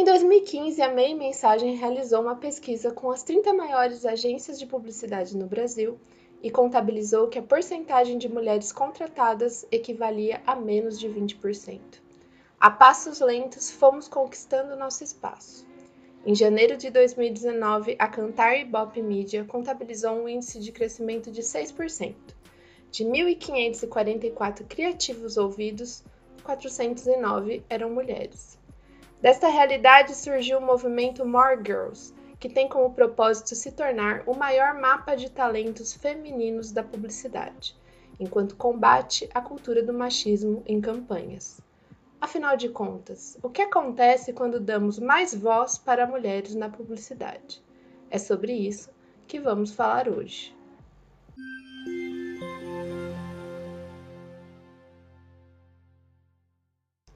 Em 2015, a MEI Mensagem realizou uma pesquisa com as 30 maiores agências de publicidade no Brasil e contabilizou que a porcentagem de mulheres contratadas equivalia a menos de 20%. A passos lentos, fomos conquistando nosso espaço. Em janeiro de 2019, a Cantar e Bop Media contabilizou um índice de crescimento de 6%. De 1.544 criativos ouvidos, 409 eram mulheres. Desta realidade surgiu o movimento More Girls, que tem como propósito se tornar o maior mapa de talentos femininos da publicidade, enquanto combate a cultura do machismo em campanhas. Afinal de contas, o que acontece quando damos mais voz para mulheres na publicidade? É sobre isso que vamos falar hoje.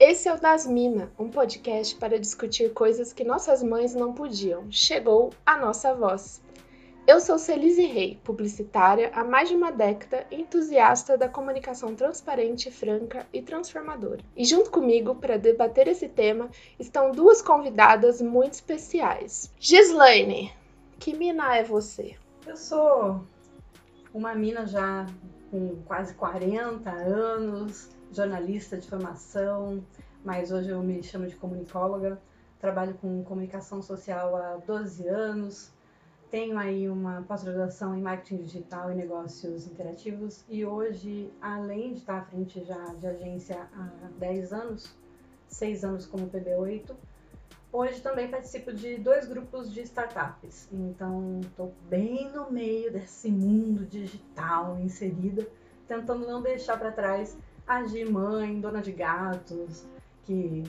Esse é o Das Mina, um podcast para discutir coisas que nossas mães não podiam. Chegou a nossa voz. Eu sou Celise Rey, publicitária há mais de uma década entusiasta da comunicação transparente, franca e transformadora. E junto comigo, para debater esse tema, estão duas convidadas muito especiais. Gislaine, que mina é você? Eu sou uma mina já com quase 40 anos, jornalista de formação, mas hoje eu me chamo de comunicóloga. Trabalho com comunicação social há 12 anos. Tenho aí uma pós-graduação em marketing digital e negócios interativos e hoje, além de estar à frente já de agência há 10 anos, 6 anos como PB8, hoje também participo de dois grupos de startups. Então, estou bem no meio desse mundo digital inserida, tentando não deixar para trás agir mãe, dona de gatos, que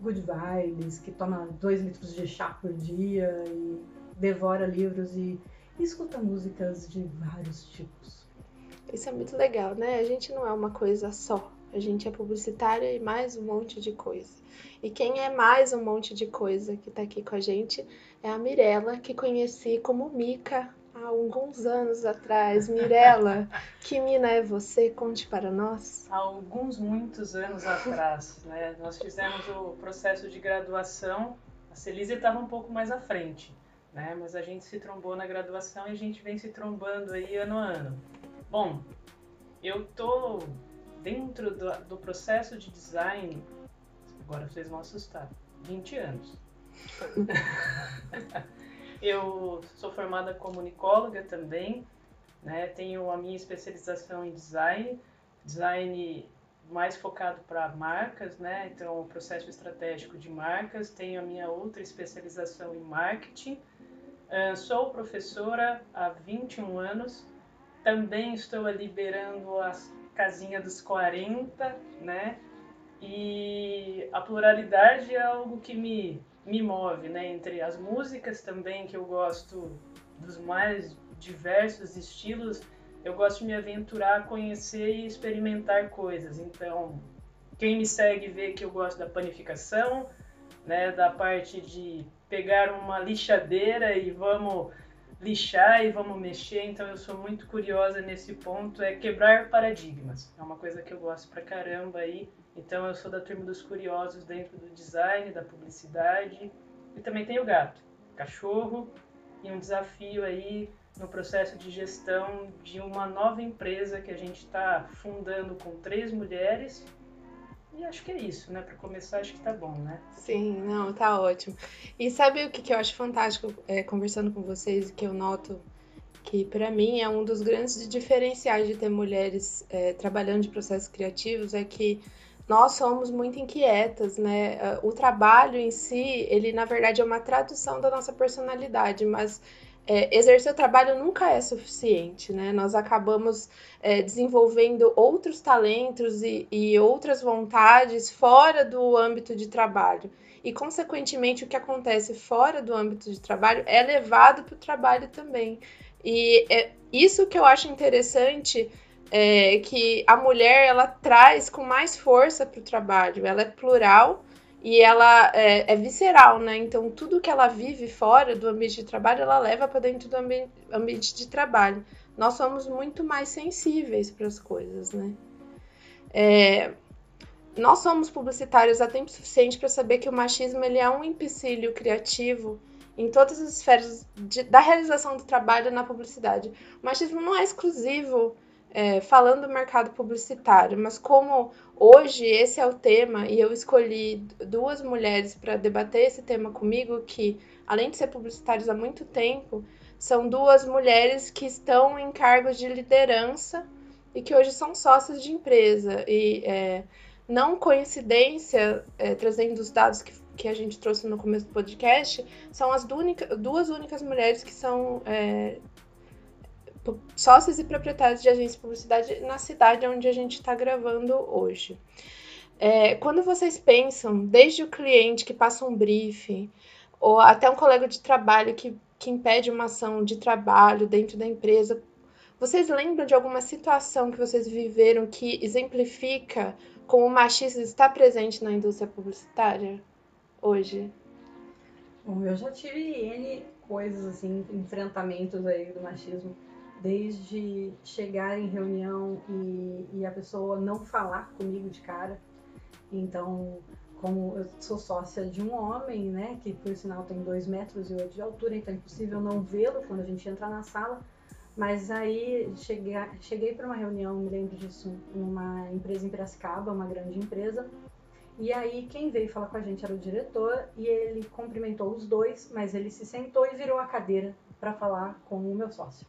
good vibes, que toma dois litros de chá por dia e devora livros e, escuta músicas de vários tipos. Isso é muito legal, né? A gente não é uma coisa só. A gente é publicitária e mais um monte de coisa. E quem é mais um monte de coisa que está aqui com a gente é a Mirella, que conheci como Mica há alguns anos atrás. Mirella, que mina é você? Conte para nós. Há alguns, muitos anos atrás, né? Nós fizemos o processo de graduação. A Celise estava um pouco mais à frente, né? Mas a gente se trombou na graduação e a gente vem se trombando aí ano a ano. Bom, eu tô dentro do, do processo de design, agora vocês vão assustar, 20 anos. Eu sou formada comunicóloga também, né? Tenho a minha especialização em design, design mais focado para marcas, né? Então, processo estratégico de marcas. Tenho a minha outra especialização em marketing. Uh, sou professora há 21 anos. Também estou liberando a casinha dos 40, né? E a pluralidade é algo que me me move, né? Entre as músicas também, que eu gosto dos mais diversos estilos, eu gosto de me aventurar, conhecer e experimentar coisas. Então, quem me segue vê que eu gosto da panificação, né? Da parte de pegar uma lixadeira e vamos lixar e vamos mexer, então eu sou muito curiosa nesse ponto, é quebrar paradigmas. É uma coisa que eu gosto pra caramba aí. Então eu sou da turma dos curiosos dentro do design, da publicidade. E também tenho gato, cachorro e um desafio aí no processo de gestão de uma nova empresa que a gente está fundando com três mulheres. E acho que é isso, né? Para começar, acho que tá bom, né? Sim, não, tá ótimo. E sabe o que, que eu acho fantástico é, conversando com vocês, que eu noto que para mim é um dos grandes diferenciais de ter mulheres é, trabalhando de processos criativos, é que nós somos muito inquietas, né? Ah, o trabalho em si, ele na verdade é uma tradução da nossa personalidade, mas é, exercer o trabalho nunca é suficiente, né? Nós acabamos é, desenvolvendo outros talentos e, e outras vontades fora do âmbito de trabalho. E, consequentemente, o que acontece fora do âmbito de trabalho é levado para o trabalho também. E é isso que eu acho interessante é, que a mulher ela traz com mais força para o trabalho. Ela é plural e ela é, é, visceral, né? Então tudo que ela vive fora do ambiente de trabalho ela leva para dentro do ambi ambiente de trabalho. Nós somos muito mais sensíveis para as coisas, né? É, nós somos publicitários há tempo suficiente para saber que o machismo ele é um empecilho criativo em todas as esferas de, da realização do trabalho na publicidade. O machismo não é exclusivo é, falando do mercado publicitário, mas como hoje esse é o tema e eu escolhi duas mulheres para debater esse tema comigo, que além de ser publicitários há muito tempo, são duas mulheres que estão em cargos de liderança e que hoje são sócios de empresa. E é, não coincidência, é, trazendo os dados que, que a gente trouxe no começo do podcast, são as duas únicas mulheres que são é, sócios e proprietários de agência de publicidade na cidade onde a gente está gravando hoje. É, quando vocês pensam, desde o cliente que passa um briefing, ou até um colega de trabalho que, que impede uma ação de trabalho dentro da empresa, vocês lembram de alguma situação que vocês viveram que exemplifica como o machismo está presente na indústria publicitária hoje? Bom, eu já tive N coisas assim, enfrentamentos aí do machismo desde chegar em reunião e, e, a pessoa não falar comigo de cara. Então, como eu sou sócia de um homem, né, que por sinal tem 2 metros e oito de altura, então é impossível não vê-lo quando a gente entra na sala. Mas aí cheguei, cheguei para uma reunião, me lembro disso, numa empresa em Piracicaba, uma grande empresa. E aí quem veio falar com a gente era o diretor e ele cumprimentou os dois, mas ele se sentou e virou a cadeira para falar com o meu sócio.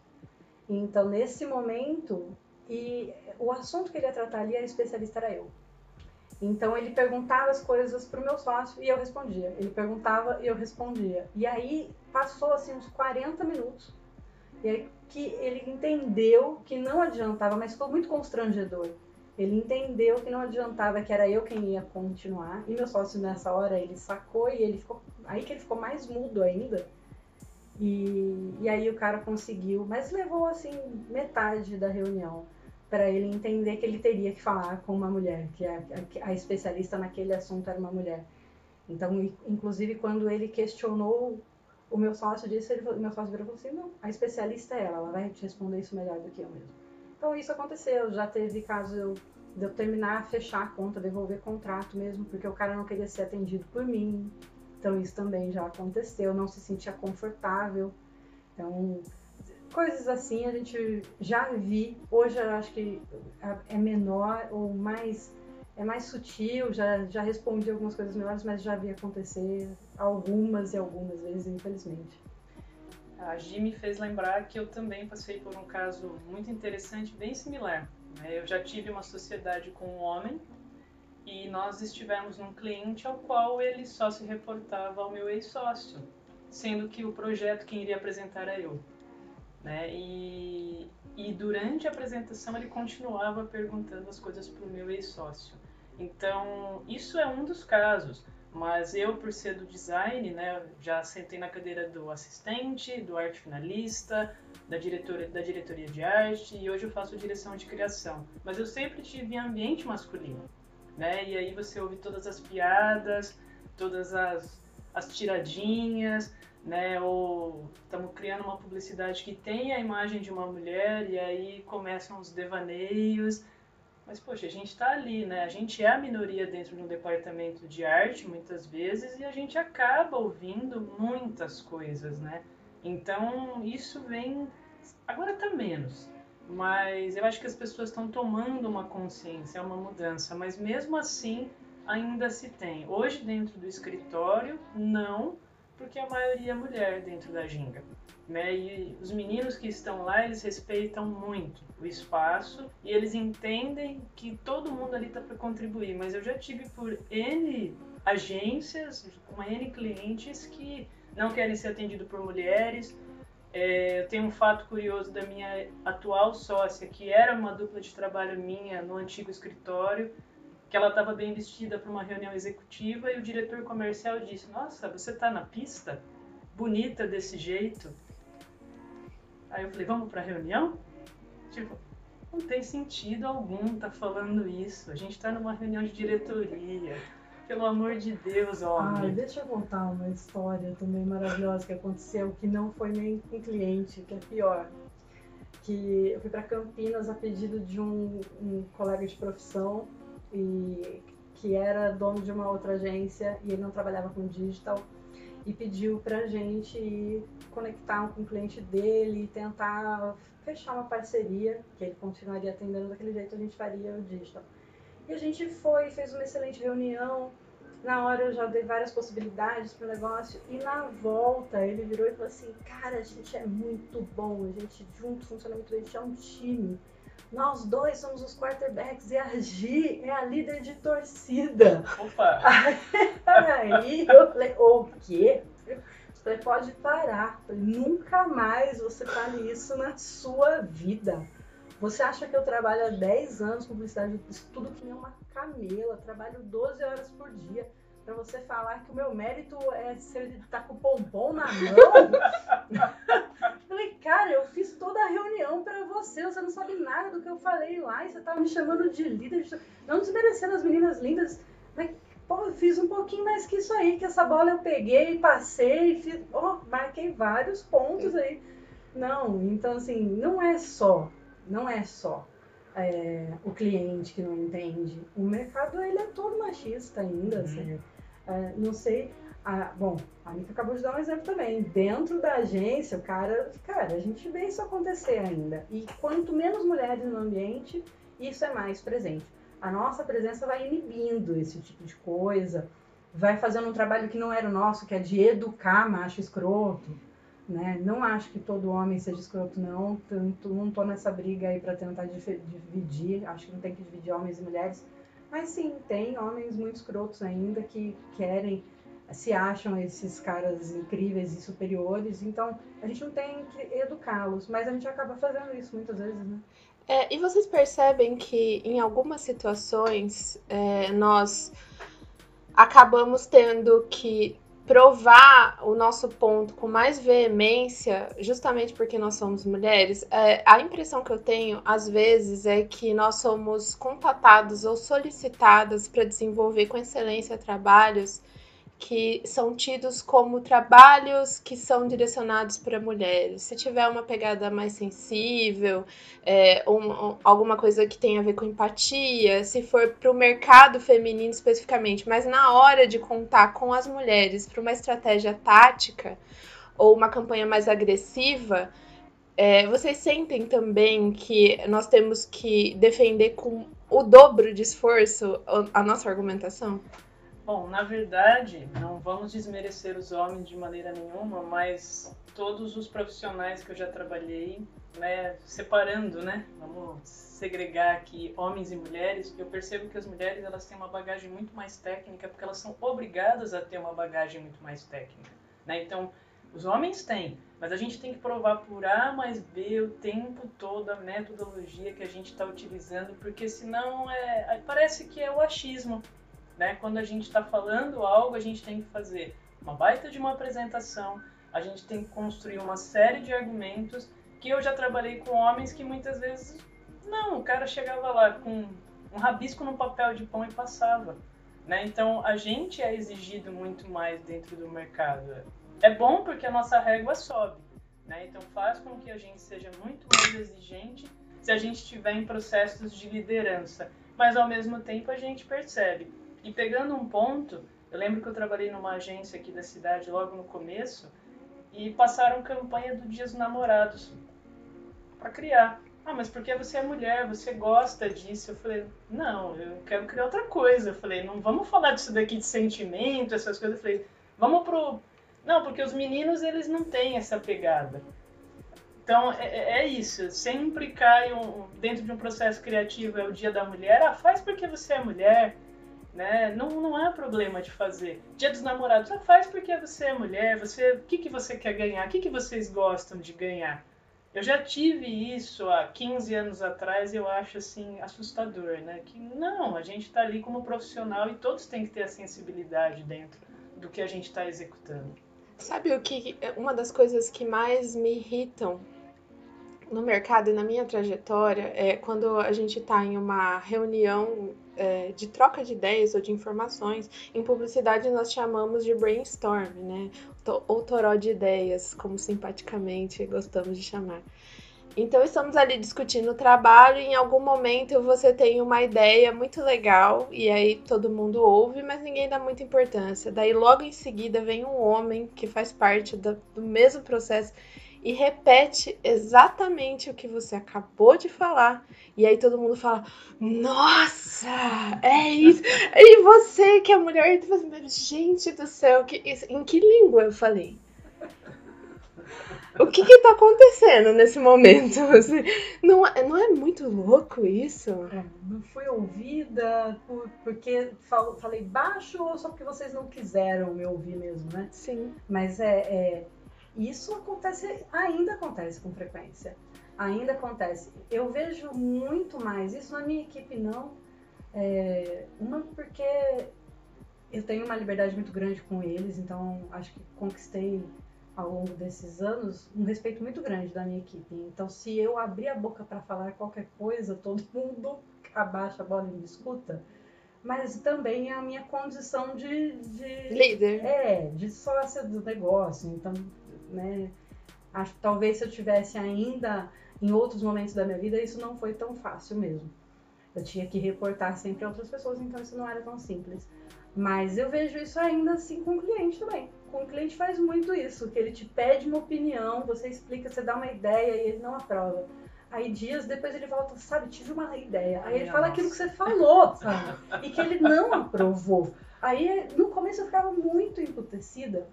Então, nesse momento, e o assunto que ele ia tratar ali, a especialista era eu. Então, ele perguntava as coisas para o meu sócio e eu respondia. Ele perguntava e eu respondia. E aí, passou assim uns 40 minutos. E aí que ele entendeu que não adiantava, mas ficou muito constrangedor. Ele entendeu que não adiantava, que era eu quem ia continuar. E meu sócio nessa hora ele sacou e ele ficou aí que ele ficou mais mudo ainda. E, e aí o cara conseguiu, mas levou assim metade da reunião para ele entender que ele teria que falar com uma mulher, que a, a, a, especialista naquele assunto era uma mulher. Então, inclusive, quando ele questionou o meu sócio disse, ele, meu sócio virou e falou assim, não, a especialista é ela, ela vai te responder isso melhor do que eu mesmo. Então, isso aconteceu, já teve caso de eu terminar, fechar a conta, devolver contrato mesmo, porque o cara não queria ser atendido por mim, então isso também já aconteceu, não se sentia confortável. Então, coisas assim a gente já vi. Hoje eu acho que é menor ou mais é mais sutil, já, já respondi algumas coisas melhores, mas já vi acontecer algumas e algumas vezes, infelizmente. A Gi me fez lembrar que eu também passei por um caso muito interessante, bem similar. Né? Eu já tive uma sociedade com um homem e nós estivemos num cliente ao qual ele só se reportava ao meu ex-sócio, sendo que o projeto quem iria apresentar era eu. Né? E, e durante a apresentação ele continuava perguntando as coisas para o meu ex-sócio. Então, isso é um dos casos, mas eu, por ser do design, né, já sentei na cadeira do assistente, do arte finalista, da, diretora, da diretoria de arte e hoje eu faço direção de criação. Mas eu sempre tive ambiente masculino né? E aí você ouve todas as piadas, todas as, as tiradinhas, né? Ou estamos criando uma publicidade que tem a imagem de uma mulher e aí começam os devaneios. Mas, poxa, a gente está ali, né? A gente é a minoria dentro de um departamento de arte, muitas vezes, e a gente acaba ouvindo muitas coisas, né? Então, isso vem... Agora está menos, mas eu acho que as pessoas estão tomando uma consciência, é uma mudança, mas mesmo assim ainda se tem. Hoje dentro do escritório, não, porque a maioria é mulher dentro da ginga. Né? E os meninos que estão lá, eles respeitam muito o espaço e eles entendem que todo mundo ali está para contribuir. Mas eu já tive por N agências, com N clientes que não querem ser atendidos por mulheres, é, eu tenho um fato curioso da minha atual sócia, que era uma dupla de trabalho minha no antigo escritório, que ela estava bem vestida para uma reunião executiva e o diretor comercial disse: Nossa, você está na pista? Bonita desse jeito. Aí eu falei: Vamos para a reunião? Tipo, não tem sentido algum tá falando isso. A gente está numa reunião de diretoria. Pelo amor de Deus, homem. Deixa eu contar uma história também maravilhosa que aconteceu, que não foi nem com cliente, que é pior. Que eu fui para Campinas a pedido de um, um colega de profissão e que era dono de uma outra agência e ele não trabalhava com digital e pediu para a gente conectar com o cliente dele e tentar fechar uma parceria, que ele continuaria atendendo daquele jeito, a gente faria o digital. E a gente foi, fez uma excelente reunião. Na hora eu já dei várias possibilidades para o negócio. E na volta ele virou e falou assim: Cara, a gente é muito bom, a gente junto funciona muito bem, a gente é um time. Nós dois somos os quarterbacks e a Gi é a líder de torcida. Opa! Aí eu falei: O quê? Você pode parar. Nunca mais você fale isso na sua vida. Você acha que eu trabalho há 10 anos com publicidade, estudo que nem uma camela, trabalho 12 horas por dia para você falar que o meu mérito é se ele tá com o pompom na mão? falei, cara, eu fiz toda a reunião para você, você não sabe nada do que eu falei lá e você tá me chamando de líder, não desmerecendo as meninas lindas, mas pô, eu fiz um pouquinho mais que isso aí, que essa bola eu peguei, passei, fiz, oh, marquei vários pontos aí. Não, então assim, não é só não é só é, o cliente que não entende. O mercado ele é todo machista ainda. Uhum. Assim, é, não sei. A, bom, a Anitta acabou de dar um exemplo também. Dentro da agência, o cara, cara, a gente vê isso acontecer ainda. E quanto menos mulheres no ambiente, isso é mais presente. A nossa presença vai inibindo esse tipo de coisa, vai fazendo um trabalho que não era o nosso, que é de educar macho escroto né? Não acho que todo homem seja escroto, não. Tanto, não tô nessa briga aí para tentar dividir. Acho que não tem que dividir homens e mulheres. Mas sim, tem homens muito escrotos ainda que querem, se acham esses caras incríveis e superiores. Então, a gente não tem que educá-los, mas a gente acaba fazendo isso muitas vezes, né? É, e vocês percebem que em algumas situações é, nós acabamos tendo que provar o nosso ponto com mais veemência, justamente porque nós somos mulheres, é, a impressão que eu tenho, às vezes, é que nós somos contatados ou solicitadas para desenvolver com excelência trabalhos que são tidos como trabalhos que são direcionados para mulheres. Se tiver uma pegada mais sensível, é, um, alguma coisa que tenha a ver com empatia, se for para o mercado feminino especificamente, mas na hora de contar com as mulheres para uma estratégia tática ou uma campanha mais agressiva, é, vocês sentem também que nós temos que defender com o dobro de esforço a nossa argumentação? Bom, na verdade, não vamos desmerecer os homens de maneira nenhuma, mas todos os profissionais que eu já trabalhei, né, separando, né, vamos segregar aqui homens e mulheres, eu percebo que as mulheres elas têm uma bagagem muito mais técnica porque elas são obrigadas a ter uma bagagem muito mais técnica, né? Então, os homens têm, mas a gente tem que provar por A mais B o tempo todo a metodologia que a gente está utilizando, porque senão é, parece que é o achismo, né? Quando a gente está falando algo, a gente tem que fazer uma baita de uma apresentação, a gente tem que construir uma série de argumentos que eu já trabalhei com homens que muitas vezes não, o cara chegava lá com um rabisco no papel de pão e passava. Né? Então a gente é exigido muito mais dentro do mercado. É bom porque a nossa régua sobe. Né? Então faz com que a gente seja muito mais exigente se a gente estiver em processos de liderança. Mas ao mesmo tempo a gente percebe e pegando um ponto, eu lembro que eu trabalhei numa agência aqui da cidade logo no começo e passaram campanha do Dia dos Namorados para criar. Ah, mas porque você é mulher, você gosta disso? Eu falei, não, eu quero criar outra coisa. Eu falei, não vamos falar disso daqui de sentimento, essas coisas. Eu falei, vamos pro. Não, porque os meninos eles não têm essa pegada. Então é, é, é isso, sempre cai um, dentro de um processo criativo, é o dia da mulher, ah, faz porque você é mulher, né? Não, não é problema de fazer. Dia dos namorados, só faz porque você é mulher, você, o que, que você quer ganhar, o que, que vocês gostam de ganhar. Eu já tive isso há 15 anos atrás e eu acho assim assustador, né? Que não, a gente está ali como profissional e todos têm que ter a sensibilidade dentro do que a gente está executando. Sabe o que uma das coisas que mais me irritam no mercado e na minha trajetória é quando a gente está em uma reunião é, de troca de ideias ou de informações. Em publicidade nós chamamos de brainstorm, né? Ou toró de ideias, como simpaticamente gostamos de chamar. Então estamos ali discutindo o trabalho, e em algum momento você tem uma ideia muito legal e aí todo mundo ouve, mas ninguém dá muita importância. Daí logo em seguida vem um homem que faz parte do, do mesmo processo e repete exatamente o que você acabou de falar. E aí todo mundo fala: Nossa, é isso. E você que é mulher, gente do céu, que, em que língua eu falei? O que que tá acontecendo nesse momento? Assim, não, é, não é muito louco isso? É, não fui ouvida por, porque falo, falei baixo ou só porque vocês não quiseram me ouvir mesmo, né? Sim. Mas é, é isso acontece, ainda acontece com frequência. Ainda acontece. Eu vejo muito mais, isso na minha equipe não. É, uma porque eu tenho uma liberdade muito grande com eles, então acho que conquistei ao longo desses anos um respeito muito grande da minha equipe. Então, se eu abrir a boca para falar qualquer coisa, todo mundo abaixa a bola e me escuta. Mas também é a minha condição de, de líder. É, de sócia do negócio. Então, né, acho que talvez se eu tivesse ainda em outros momentos da minha vida, isso não foi tão fácil mesmo. Eu tinha que reportar sempre a outras pessoas, então isso não era tão simples. Mas eu vejo isso ainda assim com o cliente também. Com o cliente faz muito isso, que ele te pede uma opinião, você explica, você dá uma ideia e ele não aprova. Aí dias depois ele volta, sabe, tive uma ideia. Aí ele fala aquilo que você falou, sabe? E que ele não aprovou. Aí no começo eu ficava muito emputecida.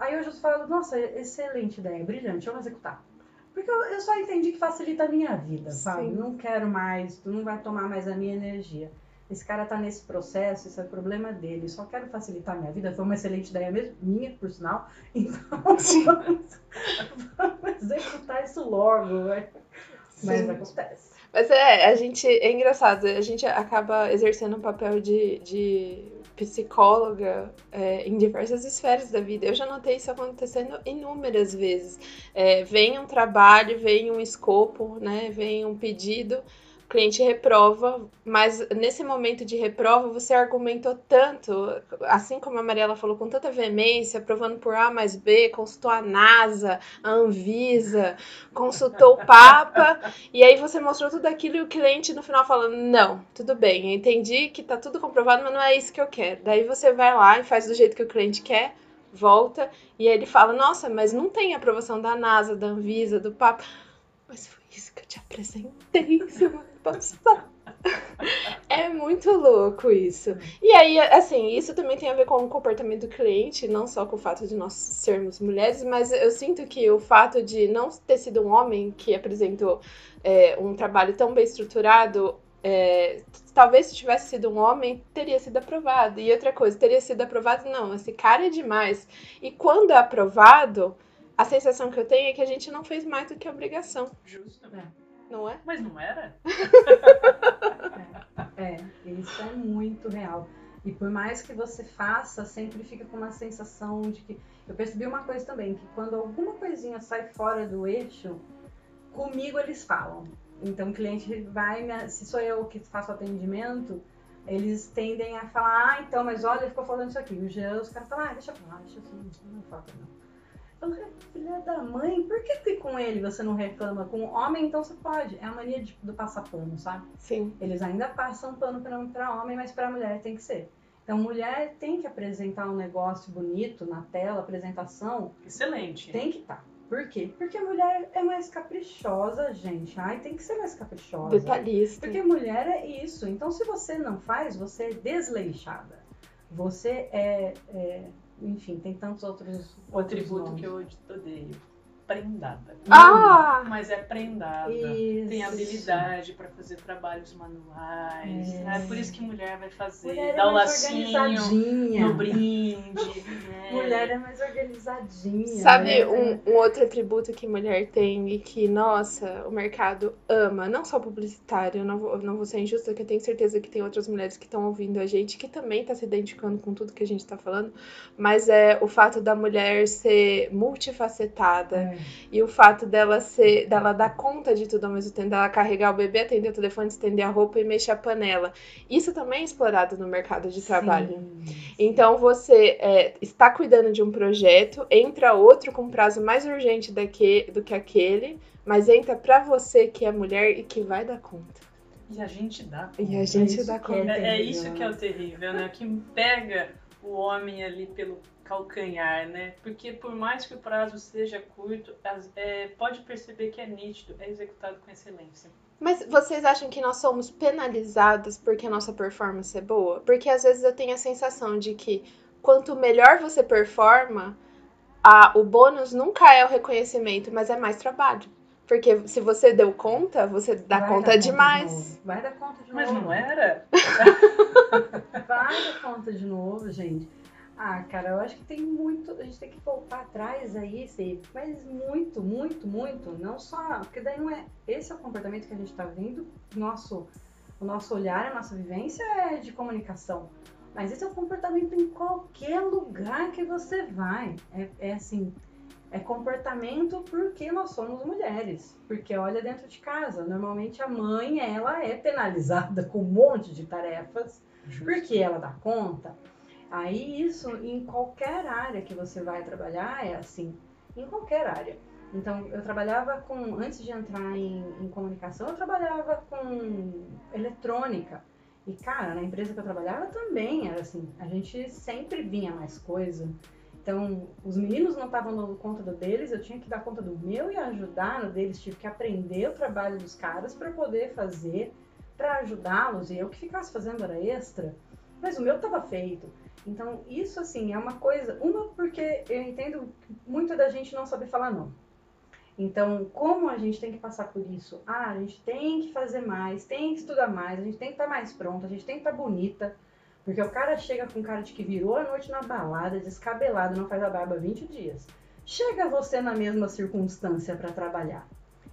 Aí hoje eu falo, nossa, excelente ideia, brilhante, vamos executar. Porque eu, eu só entendi que facilita a minha vida, sabe? Sim. Não quero mais, tu não vai tomar mais a minha energia. Esse cara tá nesse processo, esse é o problema dele. Só quero facilitar a minha vida. Foi uma excelente ideia mesmo, minha, por sinal. Então, vamos, vamos executar isso logo, né? Mas acontece. Mas é, a gente. É engraçado, a gente acaba exercendo um papel de, de psicóloga é, em diversas esferas da vida. Eu já notei isso acontecendo inúmeras vezes. É, vem um trabalho, vem um escopo, né? Vem um pedido cliente reprova, mas nesse momento de reprova você argumentou tanto, assim como a Mariela falou, com tanta veemência, provando por A mais B, consultou a NASA, a Anvisa, consultou o Papa, e aí você mostrou tudo aquilo e o cliente no final fala: Não, tudo bem, eu entendi que tá tudo comprovado, mas não é isso que eu quero. Daí você vai lá e faz do jeito que o cliente quer, volta, e aí ele fala: Nossa, mas não tem aprovação da NASA, da Anvisa, do Papa. Mas foi isso que eu te apresentei semana passada. É muito louco isso. E aí, assim, isso também tem a ver com o comportamento do cliente, não só com o fato de nós sermos mulheres, mas eu sinto que o fato de não ter sido um homem que apresentou é, um trabalho tão bem estruturado, é, talvez se tivesse sido um homem, teria sido aprovado. E outra coisa, teria sido aprovado, não, esse cara é demais. E quando é aprovado, a sensação que eu tenho é que a gente não fez mais do que a obrigação. Justo. É. Não é? Mas não era? é, é, isso é muito real. E por mais que você faça, sempre fica com uma sensação de que. Eu percebi uma coisa também, que quando alguma coisinha sai fora do eixo, comigo eles falam. Então o cliente vai, se sou eu que faço atendimento, eles tendem a falar, ah, então, mas olha, ficou falando isso aqui. O Jean, os caras falam, ah, deixa eu falar, deixa eu não, não falta não. Filha da mãe, por que, que com ele você não reclama? Com o homem, então você pode. É a mania de, do passar pano, sabe? Sim. Eles ainda passam pano para homem, mas para mulher tem que ser. Então, mulher tem que apresentar um negócio bonito na tela, apresentação. Excelente. Tem que estar. Tá. Por quê? Porque a mulher é mais caprichosa, gente. Ai, tem que ser mais caprichosa. Detalhista. Porque mulher é isso. Então, se você não faz, você é desleixada. Você é, é enfim, tem tantos outros. O atributo que eu odeio. Prendada. Ah! Mas é prendada. Isso. Tem habilidade para fazer trabalhos manuais. É. é. por isso que mulher vai fazer. Mulher Dá é o lacinho no brinde. Né? Mulher é mais organizadinha. Sabe um, um, outro atributo que mulher tem e que, nossa, o mercado ama, não só publicitário, eu não vou, não vou ser injusta, que eu tenho certeza que tem outras mulheres que estão ouvindo a gente que também tá se identificando com tudo que a gente tá falando, mas é o fato da mulher ser multifacetada. É e o fato dela ser, dela dar conta de tudo ao mesmo tempo, dela carregar o bebê, atender o telefone, estender a roupa e mexer a panela. Isso também é explorado no mercado de trabalho. Sim. Então você é, está cuidando de um projeto, entra outro com prazo mais urgente daqui, do que aquele, mas entra para você que é mulher e que vai dar conta. E a gente dá conta. E a gente é dá conta. É, é, isso que é o terrível, né? Que pega o homem ali pelo calcanhar, né? Porque por mais que o prazo seja curto, é, pode perceber que é nítido, é executado com excelência. Mas vocês acham que nós somos penalizados porque a nossa performance é boa? Porque às vezes eu tenho a sensação de que quanto melhor você performa, a, o bônus nunca é o reconhecimento, mas é mais trabalho. Porque se você deu conta, você dá Vai conta demais. De Vai dar conta de Mas novo. Mas não era? Vai dar conta de novo, gente. Ah, cara, eu acho que tem muito. A gente tem que voltar atrás aí, sim, mas muito, muito, muito. Não só. Porque daí não é. Esse é o comportamento que a gente tá vendo. Nosso, o nosso olhar, a nossa vivência é de comunicação. Mas esse é o comportamento em qualquer lugar que você vai. É, é assim é comportamento porque nós somos mulheres. Porque olha dentro de casa, normalmente a mãe ela é penalizada com um monte de tarefas Justo. porque ela dá conta. Aí isso em qualquer área que você vai trabalhar é assim, em qualquer área. Então eu trabalhava com, antes de entrar em, em comunicação, eu trabalhava com eletrônica. E cara, na empresa que eu trabalhava também era assim, a gente sempre vinha mais coisa. Então, os meninos não estavam dando conta do deles, eu tinha que dar conta do meu e ajudar no deles, tive que aprender o trabalho dos caras para poder fazer, para ajudá-los, e eu que ficasse fazendo era extra, mas o meu estava feito. Então, isso assim é uma coisa, uma porque eu entendo muito da gente não saber falar não. Então, como a gente tem que passar por isso? Ah, a gente tem que fazer mais, tem que estudar mais, a gente tem que estar tá mais pronta, a gente tem que estar tá bonita. Porque o cara chega com cara de que virou a noite na balada, descabelado, não faz a barba 20 dias. Chega você na mesma circunstância para trabalhar.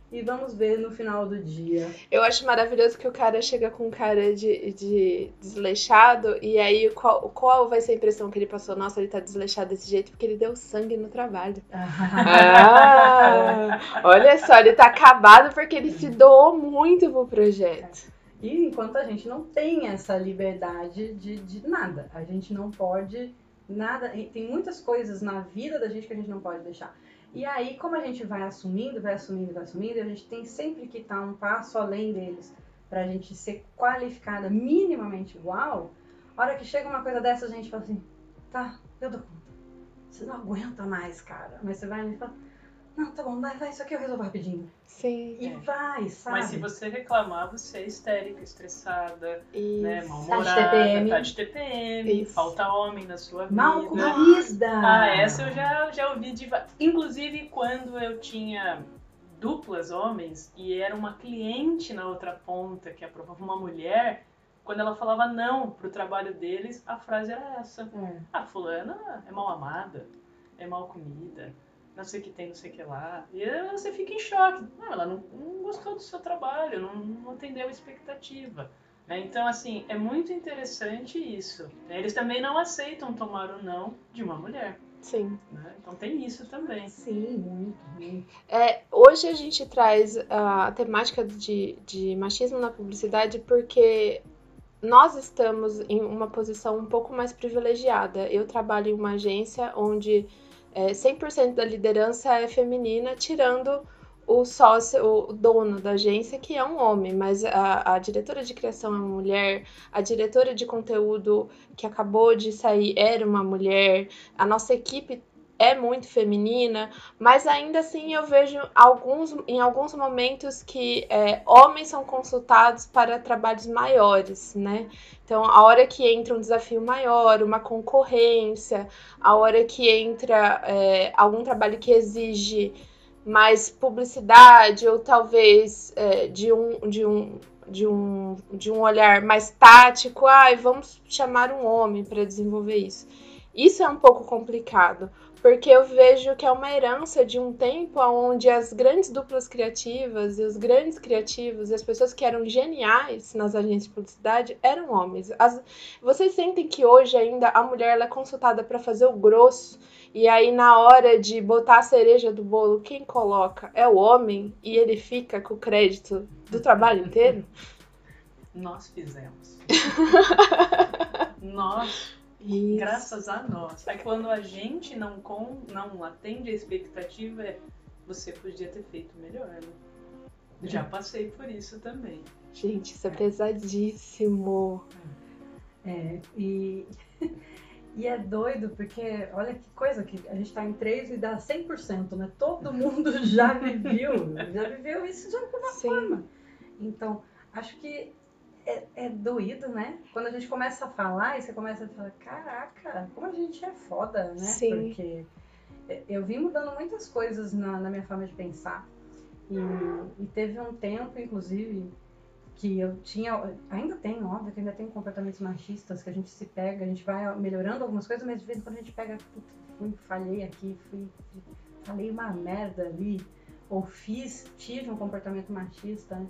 E vamos ver no final do dia. Eu acho maravilhoso que o cara chega com cara de, de desleixado, e aí qual, qual vai ser a impressão que ele passou? Nossa, ele tá desleixado desse jeito porque ele deu sangue no trabalho. ah, olha só, ele tá acabado porque ele se doou muito pro projeto. E enquanto a gente não tem essa liberdade de, de nada, a gente não pode nada. Tem muitas coisas na vida da gente que a gente não pode deixar. E aí, como a gente vai assumindo, vai assumindo, vai assumindo, a gente tem sempre que estar um passo além deles para a gente ser qualificada minimamente igual. A hora que chega uma coisa dessa, a gente fala assim: tá, eu dou conta. Você não aguenta mais, cara. Mas você vai e fala: não, tá bom, vai, vai, isso aqui eu resolvo rapidinho. Sim. E é. vai, sabe? Mas se você reclamar, você é histérica, estressada, isso. né? Mal-humorada, tá de TPM, tá de TPM falta homem na sua vida. Mal comida. Ah, essa eu já, já ouvi de. Inclusive, quando eu tinha duplas homens e era uma cliente na outra ponta que aprovava uma mulher, quando ela falava não pro trabalho deles, a frase era essa. É. A ah, fulana é mal amada, é mal comida não sei o que tem, não sei o que lá. E você fica em choque. Não, ela não, não gostou do seu trabalho, não, não atendeu a expectativa. Né? Então, assim, é muito interessante isso. Né? Eles também não aceitam tomar o não de uma mulher. Sim. Né? Então tem isso também. Sim, muito, muito. É, hoje a gente traz a temática de, de machismo na publicidade porque nós estamos em uma posição um pouco mais privilegiada. Eu trabalho em uma agência onde é, 100% da liderança é feminina, tirando o sócio, o dono da agência, que é um homem, mas a, a, diretora de criação é uma mulher, a diretora de conteúdo que acabou de sair era uma mulher, a nossa equipe é muito feminina, mas ainda assim eu vejo alguns, em alguns momentos que é, homens são consultados para trabalhos maiores, né? Então, a hora que entra um desafio maior, uma concorrência, a hora que entra é, algum trabalho que exige mais publicidade ou talvez é, de um, de um de um, de um olhar mais tático, ai, vamos chamar um homem para desenvolver isso. Isso é um pouco complicado, porque eu vejo que é uma herança de um tempo onde as grandes duplas criativas e os grandes criativos e as pessoas que eram geniais nas agências de publicidade eram homens. As, vocês sentem que hoje ainda a mulher é consultada para fazer o grosso e aí na hora de botar a cereja do bolo, quem coloca é o homem e ele fica com o crédito do trabalho inteiro? Nós fizemos. nós, Isso. graças a nós. Aí quando a gente não, com, não atende a expectativa, é você podia ter feito melhor, né? Já passei por isso também. Gente, isso é pesadíssimo. É, e, e é doido porque, olha que coisa que a gente tá em 3 e dá 100%, né? Todo mundo já viveu, já viveu isso de alguma Sim. forma. Então, acho que é, é doído, né? Quando a gente começa a falar e você começa a falar, caraca, como a gente é foda, né? Sim. Porque eu vim mudando muitas coisas na, na minha forma de pensar. E, e teve um tempo, inclusive, que eu tinha, ainda tenho, óbvio que ainda tenho comportamentos machistas, que a gente se pega, a gente vai melhorando algumas coisas, mas de vez em quando a gente pega, puta, fui, falhei aqui, fui, falei uma merda ali, ou fiz, tive um comportamento machista, né?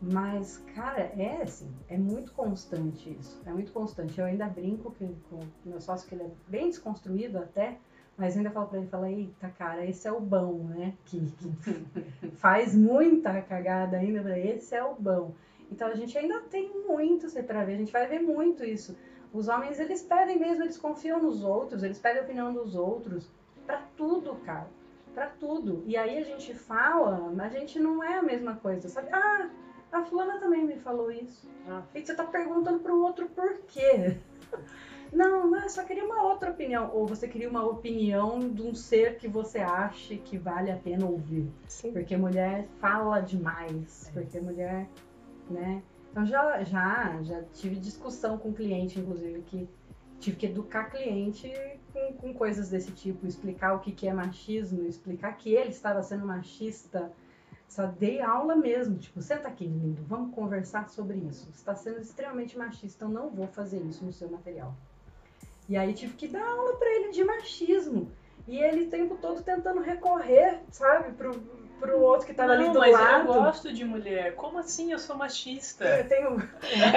Mas, cara, é assim, é muito constante isso, é muito constante. Eu ainda brinco que, com o meu sócio, que ele é bem desconstruído até, mas ainda falo pra ele, fala, eita, cara, esse é o bom, né? Que, que faz muita cagada ainda, falei, esse é o bom. Então a gente ainda tem muito pra ver, a gente vai ver muito isso. Os homens, eles pedem mesmo, eles confiam nos outros, eles pedem a opinião dos outros, pra tudo, cara, pra tudo. E aí a gente fala, mas a gente não é a mesma coisa, sabe? Ah, a fulana também me falou isso. Ah. E você tá perguntando pro outro por quê? Não, não, eu só queria uma outra opinião. Ou você queria uma opinião de um ser que você acha que vale a pena ouvir. Sim. Porque mulher fala demais. Porque mulher, né? Então já, já, já tive discussão com cliente, inclusive, que tive que educar cliente com, com coisas desse tipo, explicar o que, que é machismo, explicar que ele estava sendo machista. Só dei aula mesmo, tipo, senta aqui, lindo, vamos conversar sobre isso. Você está sendo extremamente machista, eu não vou fazer isso no seu material. E aí tive que dar aula para ele de machismo. E ele o tempo todo tentando recorrer, sabe, pro, pro outro que tava ali Não, do mas lado. eu gosto de mulher. Como assim eu sou machista? Eu tenho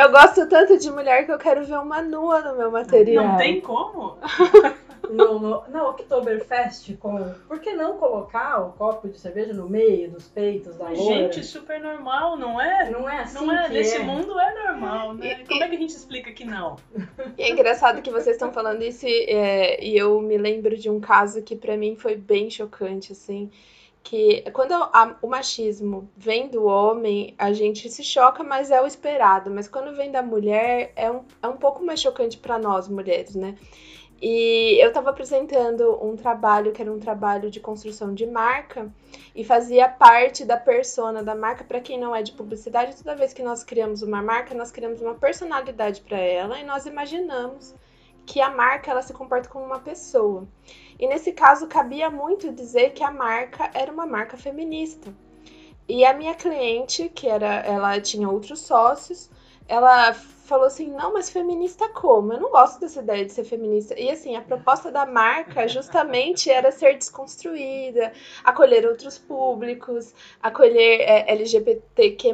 Eu gosto tanto de mulher que eu quero ver uma nua no meu material. Não tem como? no, no, na Oktoberfest com. Por que não colocar o copo de cerveja no meio dos peitos da Mas, loura? gente, super normal, não é? não é assim Não é, que nesse é. mundo é normal, né? E- Como é que a gente explica que não? E é engraçado que vocês estão falando isso e, é, e eu me lembro de um caso que pra mim foi bem chocante, assim. Que quando a- o machismo vem do homem, a gente se choca, mas é o esperado. Mas quando vem da mulher, é um, é um pouco mais chocante pra nós, mulheres, né? E eu estava apresentando um trabalho que era um trabalho de construção de marca e fazia parte da persona da marca. Para quem não é de publicidade, toda vez que nós criamos uma marca, nós criamos uma personalidade para ela e nós imaginamos que a marca ela se comporta como uma pessoa. E nesse caso cabia muito dizer que a marca era uma marca feminista. E a minha cliente, que era, ela tinha outros sócios, ela falou assim: "Não, mas feminista como? Eu não gosto dessa ideia de ser feminista". E assim, a proposta da marca justamente era ser desconstruída, acolher outros públicos, acolher é, LGBTQ+,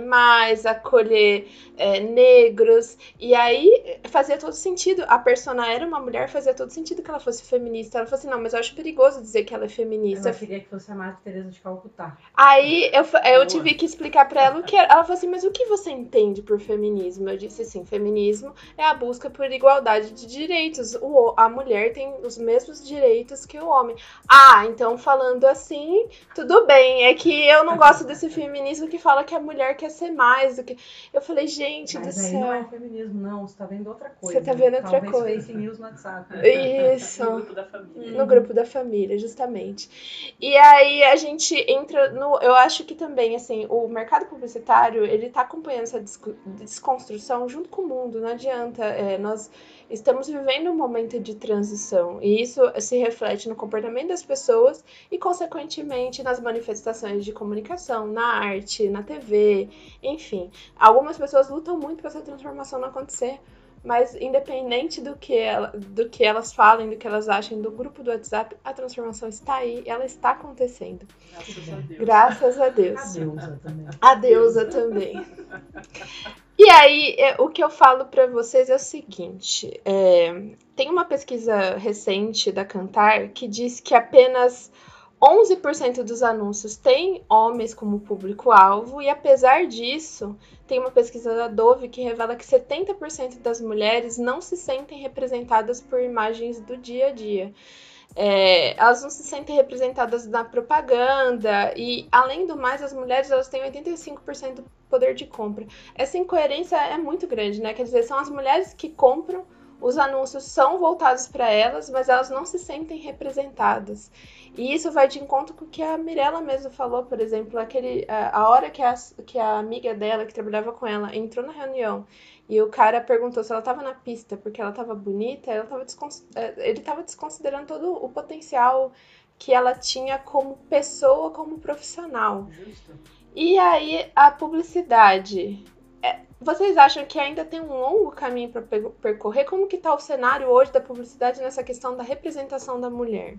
acolher é, negros. E aí fazia todo sentido. A persona era uma mulher, fazia todo sentido que ela fosse feminista. Ela falou assim: "Não, mas eu acho perigoso dizer que ela é feminista". Ela queria que fosse a Madre Teresa de Calcutá. Aí eu, eu Boa. tive que explicar pra ela o que era. Ela falou assim, mas o que você entende por feminismo? Eu disse assim, feminismo é a busca por igualdade de direitos. O, a mulher tem os mesmos direitos que o homem. Ah, então falando assim, tudo bem. É que eu não gosto desse feminismo que fala que a mulher quer ser mais do que. Eu falei, gente Mas do aí céu. não é feminismo, não. Você tá vendo outra coisa. Você tá vendo outra Talvez coisa. fake news no WhatsApp. Isso. No grupo da família. no grupo da família, justamente. E aí a gente entra no, eu acho que também assim, o mercado publicitário, ele tá acompanhando essa desco- desconstrução junto com mundo, não adianta, é, nós estamos vivendo um momento de transição e isso se reflete no comportamento das pessoas e consequentemente nas manifestações de comunicação, na arte, na TV, enfim. Algumas pessoas lutam muito para essa transformação não acontecer, Mas independente do que, ela, do que elas falem, do que elas achem do grupo do WhatsApp, a transformação está aí, ela está acontecendo. Graças a Deus. Graças a Deus. A deusa também. A deusa também. E aí, é, o que eu falo para vocês é o seguinte: é, tem uma pesquisa recente da Cantar que diz que apenas 11% dos anúncios têm homens como público-alvo, e apesar disso, tem uma pesquisa da Dove que revela que 70% das mulheres não se sentem representadas por imagens do dia a dia. É, elas não se sentem representadas na propaganda e, além do mais, as mulheres elas têm 85% do poder de compra. Essa incoerência é muito grande, né? Quer dizer, são as mulheres que compram, os anúncios são voltados para elas, mas elas não se sentem representadas. E isso vai de encontro com o que a Mirella mesmo falou, por exemplo, aquele, a, a hora que a, que a amiga dela, que trabalhava com ela, entrou na reunião e o cara perguntou se ela estava na pista porque ela estava bonita, ela tava é, ele estava desconsiderando todo o potencial que ela tinha como pessoa, como profissional. Justo. E aí a publicidade. Vocês acham que ainda tem um longo caminho para percorrer? Como que está o cenário hoje da publicidade nessa questão da representação da mulher?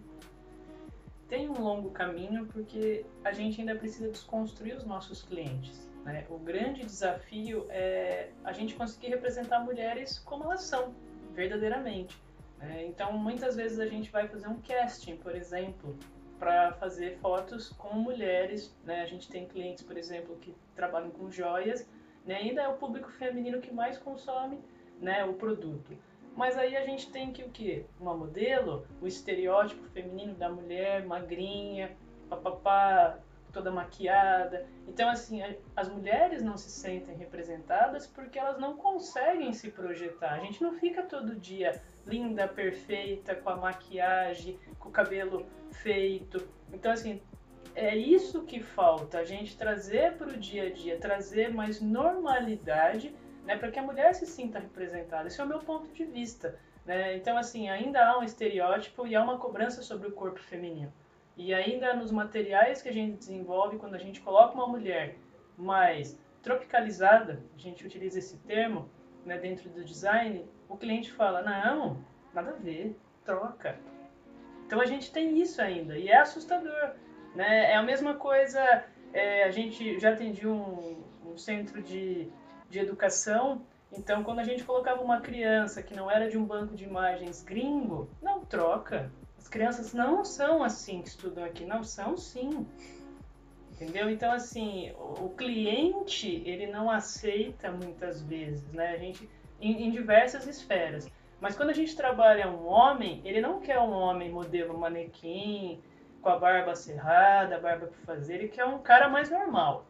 Tem um longo caminho porque a gente ainda precisa desconstruir os nossos clientes. Né? O grande desafio é a gente conseguir representar mulheres como elas são, verdadeiramente. Né? Então, muitas vezes a gente vai fazer um casting, por exemplo, para fazer fotos com mulheres. Né? A gente tem clientes, por exemplo, que trabalham com joias, né? ainda é o público feminino que mais consome né, o produto. Mas aí a gente tem que o quê? Uma modelo, o estereótipo feminino da mulher magrinha, papapá, toda maquiada. Então, assim, as mulheres não se sentem representadas porque elas não conseguem se projetar. A gente não fica todo dia linda, perfeita, com a maquiagem, com o cabelo feito. Então, assim, é isso que falta, a gente trazer para o dia a dia, trazer mais normalidade, né, para que a mulher se sinta representada. Esse é o meu ponto de vista. Né? Então, assim, ainda há um estereótipo e há uma cobrança sobre o corpo feminino. E ainda nos materiais que a gente desenvolve, quando a gente coloca uma mulher mais tropicalizada, a gente utiliza esse termo né, dentro do design, o cliente fala: não, nada a ver, troca. Então a gente tem isso ainda e é assustador. Né? É a mesma coisa, é, a gente já atendia um, um centro de, de educação então, quando a gente colocava uma criança que não era de um banco de imagens gringo, não troca. As crianças não são assim que estudam aqui, não são sim. Entendeu? Então, assim, o cliente, ele não aceita muitas vezes, né? A gente, em, em diversas esferas. Mas quando a gente trabalha um homem, ele não quer um homem modelo manequim, com a barba cerrada, a barba por fazer, ele quer um cara mais normal.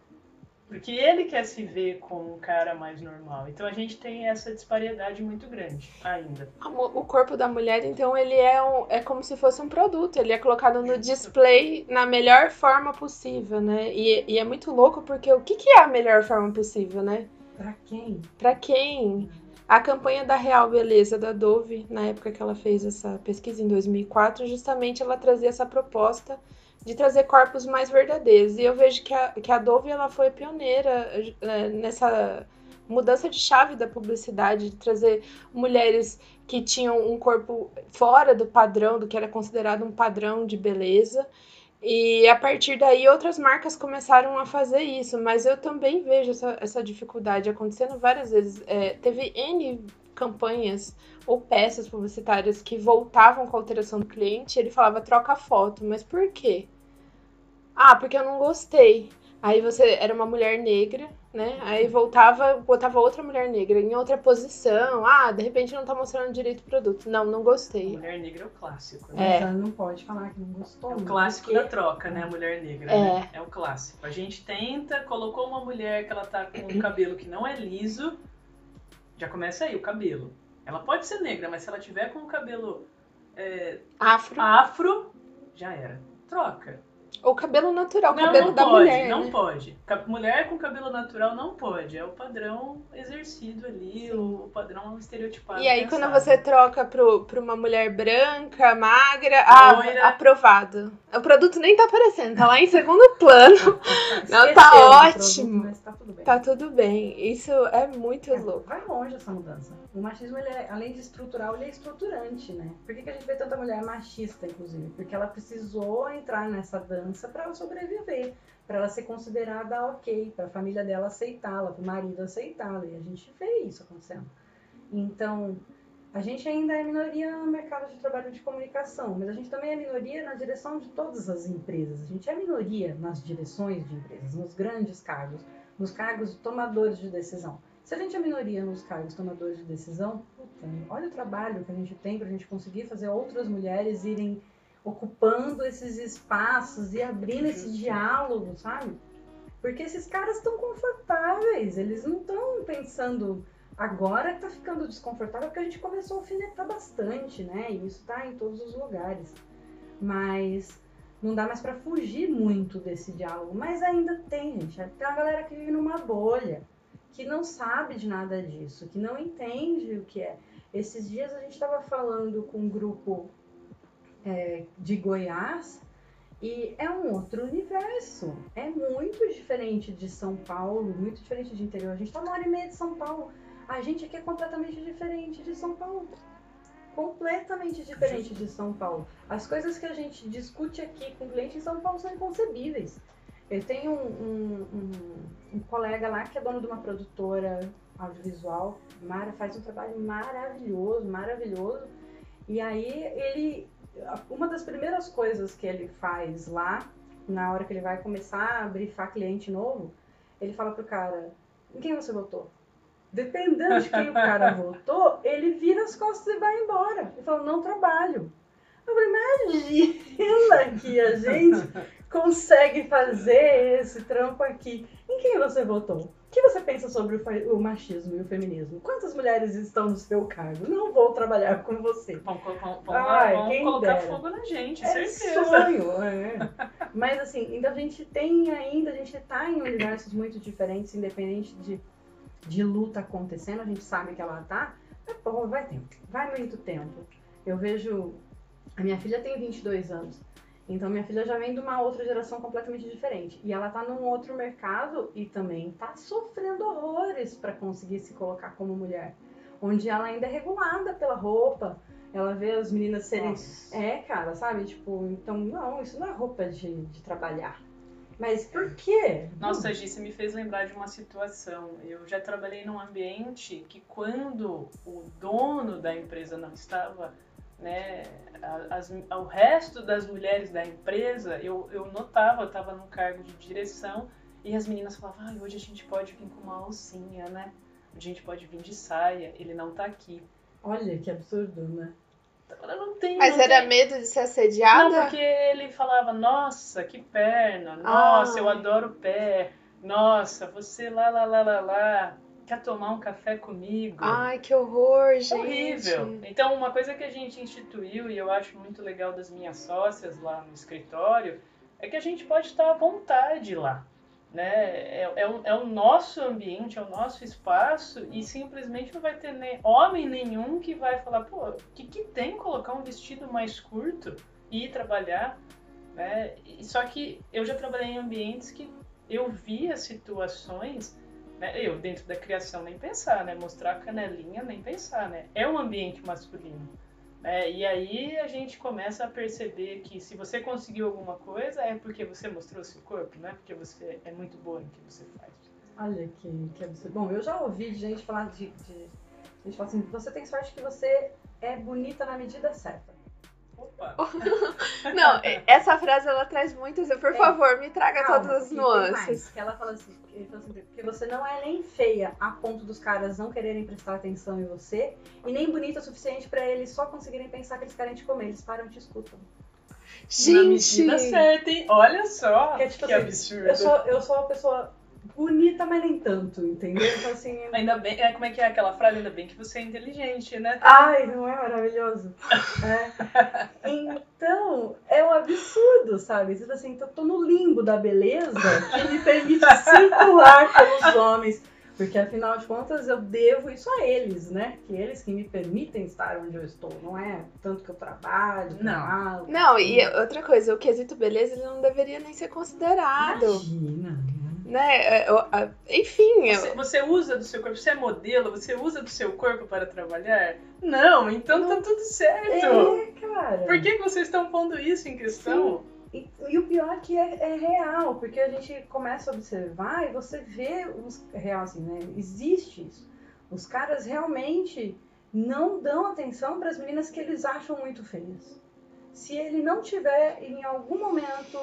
Porque ele quer se ver como um cara mais normal. Então a gente tem essa disparidade muito grande ainda. O corpo da mulher, então, ele é, um, é como se fosse um produto. Ele é colocado no display na melhor forma possível, né? E, e é muito louco porque o que, que é a melhor forma possível, né? Pra quem? Pra quem? A campanha da Real Beleza da Dove, na época que ela fez essa pesquisa em 2004, justamente ela trazia essa proposta de trazer corpos mais verdadeiros. E eu vejo que a, que a Dove ela foi pioneira é, nessa mudança de chave da publicidade, de trazer mulheres que tinham um corpo fora do padrão, do que era considerado um padrão de beleza. E a partir daí outras marcas começaram a fazer isso, mas eu também vejo essa, essa dificuldade acontecendo várias vezes. É, teve N campanhas ou peças publicitárias que voltavam com a alteração do cliente, ele falava troca foto, mas por quê? Ah, porque eu não gostei. Aí você era uma mulher negra, né? Aí voltava, botava outra mulher negra em outra posição. Ah, de repente não tá mostrando direito o produto. Não, não gostei. A mulher negra é o clássico, né? É. Ela não pode falar que não gostou. É o clássico porque... da troca, né? A mulher negra, é. Né? É o clássico. A gente tenta, colocou uma mulher que ela tá com um cabelo que não é liso, já começa aí o cabelo. Ela pode ser negra, mas se ela tiver com o cabelo é, afro. afro, já era. Troca. Ou cabelo natural, não, cabelo não da pode, mulher. Não né? pode. Mulher com cabelo natural não pode. É o padrão exercido ali, Sim. o padrão estereotipado. E aí, pensado. quando você troca pro, pra uma mulher branca, magra, ah, aprovado. O produto nem tá aparecendo, tá lá em segundo plano. não, tá ótimo. Produto, tá tudo bem. Tá tudo bem. Isso é muito é, louco. Vai longe essa mudança. O machismo, ele é, além de estrutural, ele é estruturante, né? Por que, que a gente vê tanta mulher machista, inclusive? Porque ela precisou entrar nessa dança para ela sobreviver, para ela ser considerada ok, para a família dela aceitá-la, para o marido aceitá-la. E a gente vê isso acontecendo. Então, a gente ainda é minoria no mercado de trabalho de comunicação, mas a gente também é minoria na direção de todas as empresas. A gente é minoria nas direções de empresas, nos grandes cargos, nos cargos tomadores de decisão. Se a gente é minoria nos cargos tomadores de decisão, puta, olha o trabalho que a gente tem para a gente conseguir fazer outras mulheres irem ocupando esses espaços e abrindo esse diálogo, sabe? Porque esses caras estão confortáveis, eles não estão pensando Agora está ficando desconfortável porque a gente começou a alfinetar bastante, né? E isso está em todos os lugares. Mas não dá mais para fugir muito desse diálogo. Mas ainda tem, gente. Tem uma galera que vive numa bolha, que não sabe de nada disso, que não entende o que é. Esses dias a gente estava falando com um grupo é, de Goiás e é um outro universo. É muito diferente de São Paulo, muito diferente de interior. A gente está uma hora e meia de São Paulo. A gente aqui é completamente diferente de São Paulo. Completamente diferente de São Paulo. As coisas que a gente discute aqui com cliente em São Paulo são inconcebíveis. Eu tenho um, um, um, colega lá que é dono de uma produtora audiovisual, Mara, faz um trabalho maravilhoso, maravilhoso. E aí ele, uma das primeiras coisas que ele faz lá, na hora que ele vai começar a brifar cliente novo, ele fala pro cara, em quem você votou? dependendo de quem o cara votou, ele vira as costas e vai embora. Ele fala, não trabalho. Eu falei, imagina que a gente consegue fazer esse trampo aqui. Em quem você votou? O que você pensa sobre o, o machismo e o feminismo? Quantas mulheres estão no seu cargo? Não vou trabalhar com você. Vamos, vamos, Ai, vamos colocar dera. fogo na gente, é certeza. sonho, é. Mas assim, então a gente tem ainda, a gente está em universos muito diferentes, independente de de luta acontecendo, a gente sabe que ela tá, mas, pô, vai tempo, vai muito tempo. Eu vejo, a minha filha tem 22 anos, então minha filha já vem de uma outra geração completamente diferente. E ela tá num outro mercado e também tá sofrendo horrores para conseguir se colocar como mulher. Onde ela ainda é regulada pela roupa, ela vê as meninas serem. Nossa. É, cara, sabe? Tipo, então, não, isso não é roupa de, de trabalhar. Mas por quê? Nossa, Gi, você me fez lembrar de uma situação. Eu já trabalhei num ambiente que quando o dono da empresa não estava, né, as, o resto das mulheres da empresa, eu, eu notava, eu estava num cargo de direção e as meninas falavam, ah, hoje a gente pode vir com uma alcinha, né? Hoje a gente pode vir de saia, ele não tá aqui. Olha que absurdo, né? não tem. Mas não era tem. medo de ser assediada? Não, porque ele falava, nossa, que perna, nossa, eu adoro pé, nossa, você lá, lá, lá, lá, lá, quer tomar um café comigo? Ai, que horror, gente. Horrível. Então, uma coisa que a gente instituiu, e eu acho muito legal das minhas sócias lá no escritório, é que a gente pode estar à vontade lá né? É, é, o, é o nosso ambiente, é o nosso espaço e simplesmente não vai ter nem, homem nenhum que vai falar, pô, o que, que tem colocar um vestido mais curto e ir trabalhar, né? E, só que eu já trabalhei em ambientes que eu via situações, né? Eu dentro da criação nem pensar, né? Mostrar canelinha nem pensar, né? É um ambiente masculino. É, e aí a gente começa a perceber que se você conseguiu alguma coisa é porque você mostrou seu corpo, não é porque você é muito boa no que você faz. Olha que, que absurdo. Bom, eu já ouvi gente falar de, de. gente falar assim, você tem sorte que você é bonita na medida certa. Não, essa frase ela traz muitas. Por é. favor, me traga Calma, todas as nuances. que ela fala assim, ele fala assim, porque você não é nem feia a ponto dos caras não quererem prestar atenção em você, e nem bonita o suficiente para eles só conseguirem pensar que eles querem te comer. Eles param e te escutam. Gente! Na medida certa, hein? Olha só! Que, é, tipo, que assim, absurdo. Eu sou, eu sou uma pessoa bonita, mas nem tanto, entendeu? Então, assim. Ainda bem, é, como é que é aquela frase? Ainda bem que você é inteligente, né? Ai, não é maravilhoso? É. Então, é um absurdo, sabe? Tipo assim, então, eu tô no limbo da beleza que me permite circular pelos homens. Porque afinal de contas eu devo isso a eles, né? Que eles que me permitem estar onde eu estou, não é tanto que eu trabalho, não. não, e outra coisa, o quesito beleza ele não deveria nem ser considerado. Imagina. Né? Enfim. Você, você, usa do seu corpo, você é modelo, você usa do seu corpo para trabalhar? Não, então tá não. tá tudo certo. É, cara. Por que, que vocês estão pondo isso em questão? E, e, o pior é que é, é, real, porque a gente começa a observar e você vê os real assim, né? Existe isso. Os caras realmente não dão atenção para as meninas que eles acham muito feias. Se ele não tiver em algum momento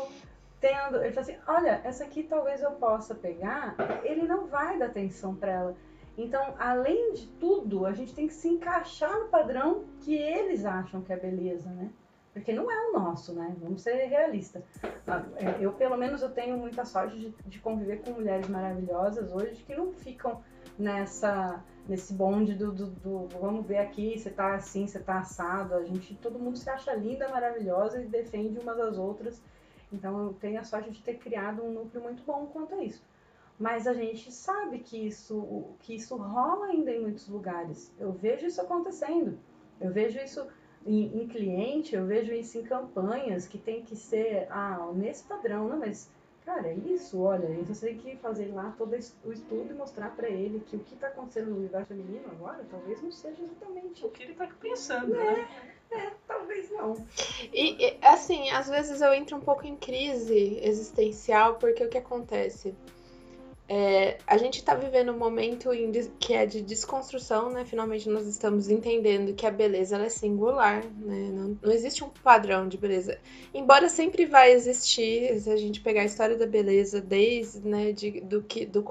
tendo, ele fala assim, olha, essa aqui talvez eu possa pegar, ele não vai dar atenção para ela. Então, além de tudo, a gente tem que se encaixar no padrão que eles acham que é beleza, né? Porque não é o nosso, né? Vamos ser realistas. Ah, é, eu, pelo menos, eu tenho muita sorte de, de conviver com mulheres maravilhosas hoje que não ficam nessa nesse bonde do, do, do, vamos ver aqui, você tá assim, você tá assado. A gente, todo mundo se acha linda, maravilhosa e defende umas às outras. Então eu tenho a sorte de ter criado um núcleo muito bom quanto a isso. Mas a gente sabe que isso, que isso rola ainda em muitos lugares. Eu vejo isso acontecendo. Eu vejo isso em, em cliente, eu vejo isso em campanhas que tem que ser ah, nesse padrão, não, mas Cara, é isso, olha, você tem que fazer lá todo o estudo e mostrar para ele que o que está acontecendo no universo feminino agora talvez não seja exatamente o que ele está pensando, é, né? É, talvez não. E, assim, às vezes eu entro um pouco em crise existencial, porque o que acontece? É, a gente está vivendo um momento em, que é de desconstrução, né? Finalmente nós estamos entendendo que a beleza é singular, né? Não, não, existe um padrão de beleza. Embora sempre vai existir, se a gente pegar a história da beleza desde né, de, do, que, do,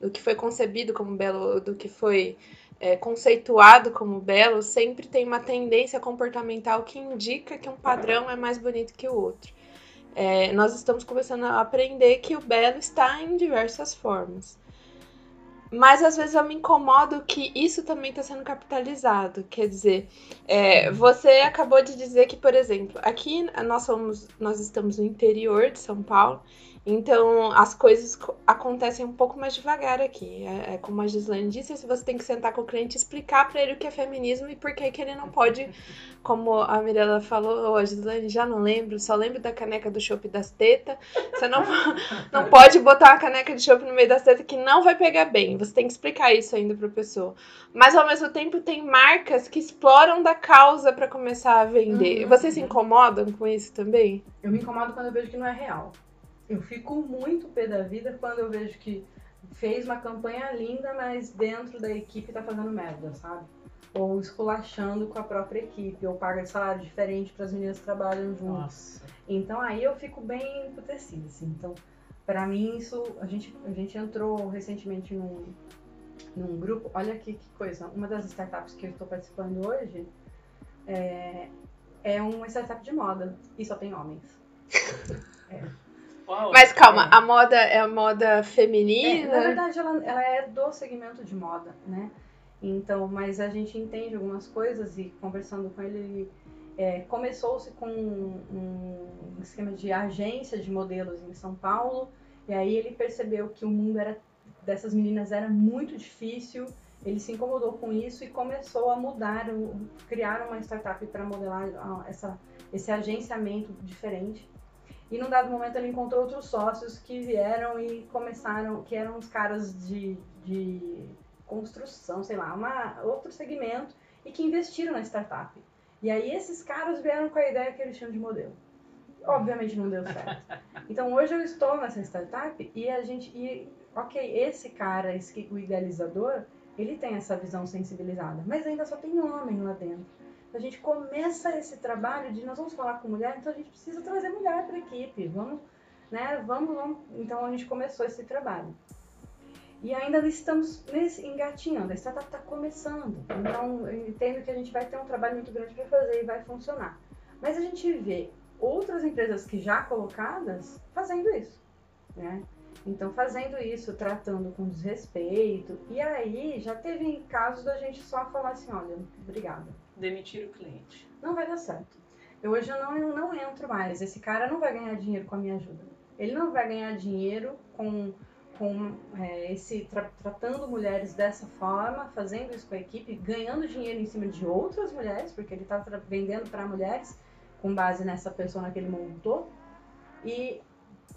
do que foi concebido como belo, do que foi é, conceituado como belo, sempre tem uma tendência comportamental que indica que um padrão é mais bonito que o outro é, nós estamos começando a aprender que o belo está em diversas formas. Mas às vezes eu me incomodo que isso também está sendo capitalizado. Quer dizer, é, você acabou de dizer que, por exemplo, aqui nós somos, nós estamos no interior de São Paulo então, as coisas acontecem um pouco mais devagar aqui. É, é, como a Gislaine disse, você tem que sentar com o cliente e explicar para ele o que é feminismo e por que, que ele não pode, como a Mirella falou, ou a Gislaine já não lembro, só lembro da caneca do chopp das tetas. Você não, não pode botar uma caneca de chopp no meio das tetas que não vai pegar bem. Você tem que explicar isso ainda para a pessoa. Mas, ao mesmo tempo, tem marcas que exploram da causa para começar a vender. Uhum. Vocês se incomodam com isso também? Eu me incomodo quando eu vejo que não é real. Eu fico muito pé da vida quando eu vejo que fez uma campanha linda, mas dentro da equipe tá fazendo merda, sabe? Ou esculachando com a própria equipe, ou paga salário diferente para as meninas que trabalham juntos. Nossa. Então aí eu fico bem emputecida, assim. Então, para mim, isso. A gente, a gente entrou recentemente num, num grupo. Olha aqui que coisa. Uma das startups que eu estou participando hoje é, é uma startup de moda e só tem homens. É. Mas calma, a moda é a moda feminina? É, na verdade, ela, ela é do segmento de moda, né? Então, mas a gente entende algumas coisas e conversando com ele, ele é, começou-se com um, um, esquema de agência de modelos em São Paulo, e aí ele percebeu que o mundo era, dessas meninas era muito difícil, ele se incomodou com isso e começou a mudar, criar uma startup para modelar essa, esse agenciamento diferente. E num dado momento ele encontrou outros sócios que vieram e começaram, que eram os caras de, de construção, sei lá, uma, outro segmento, e que investiram na startup. E aí esses caras vieram com a ideia que eles tinham de modelo. Obviamente não deu certo. Então hoje eu estou nessa startup e a gente. E, ok, esse cara, esse, o idealizador, ele tem essa visão sensibilizada, mas ainda só tem homem lá dentro a gente começa esse trabalho de nós vamos falar com mulher, então a gente precisa trazer mulher para a equipe. Vamos, né? Vamos, vamos. Então a gente começou esse trabalho. E ainda estamos nesse, engatinhando, a startup está começando. Então eu entendo que a gente vai ter um trabalho muito grande para fazer e vai funcionar. Mas a gente vê outras empresas que já colocadas fazendo isso, né? Então, fazendo isso, tratando com desrespeito. E aí, já teve casos da gente só falar assim: olha, obrigada demitir o cliente. Não vai dar certo. Eu hoje eu não, eu não entro mais. Esse cara não vai ganhar dinheiro com a minha ajuda. Ele não vai ganhar dinheiro com, com é, esse tra tratando mulheres dessa forma, fazendo isso com a equipe, ganhando dinheiro em cima de outras mulheres, porque ele está vendendo para mulheres com base nessa pessoa que ele montou. E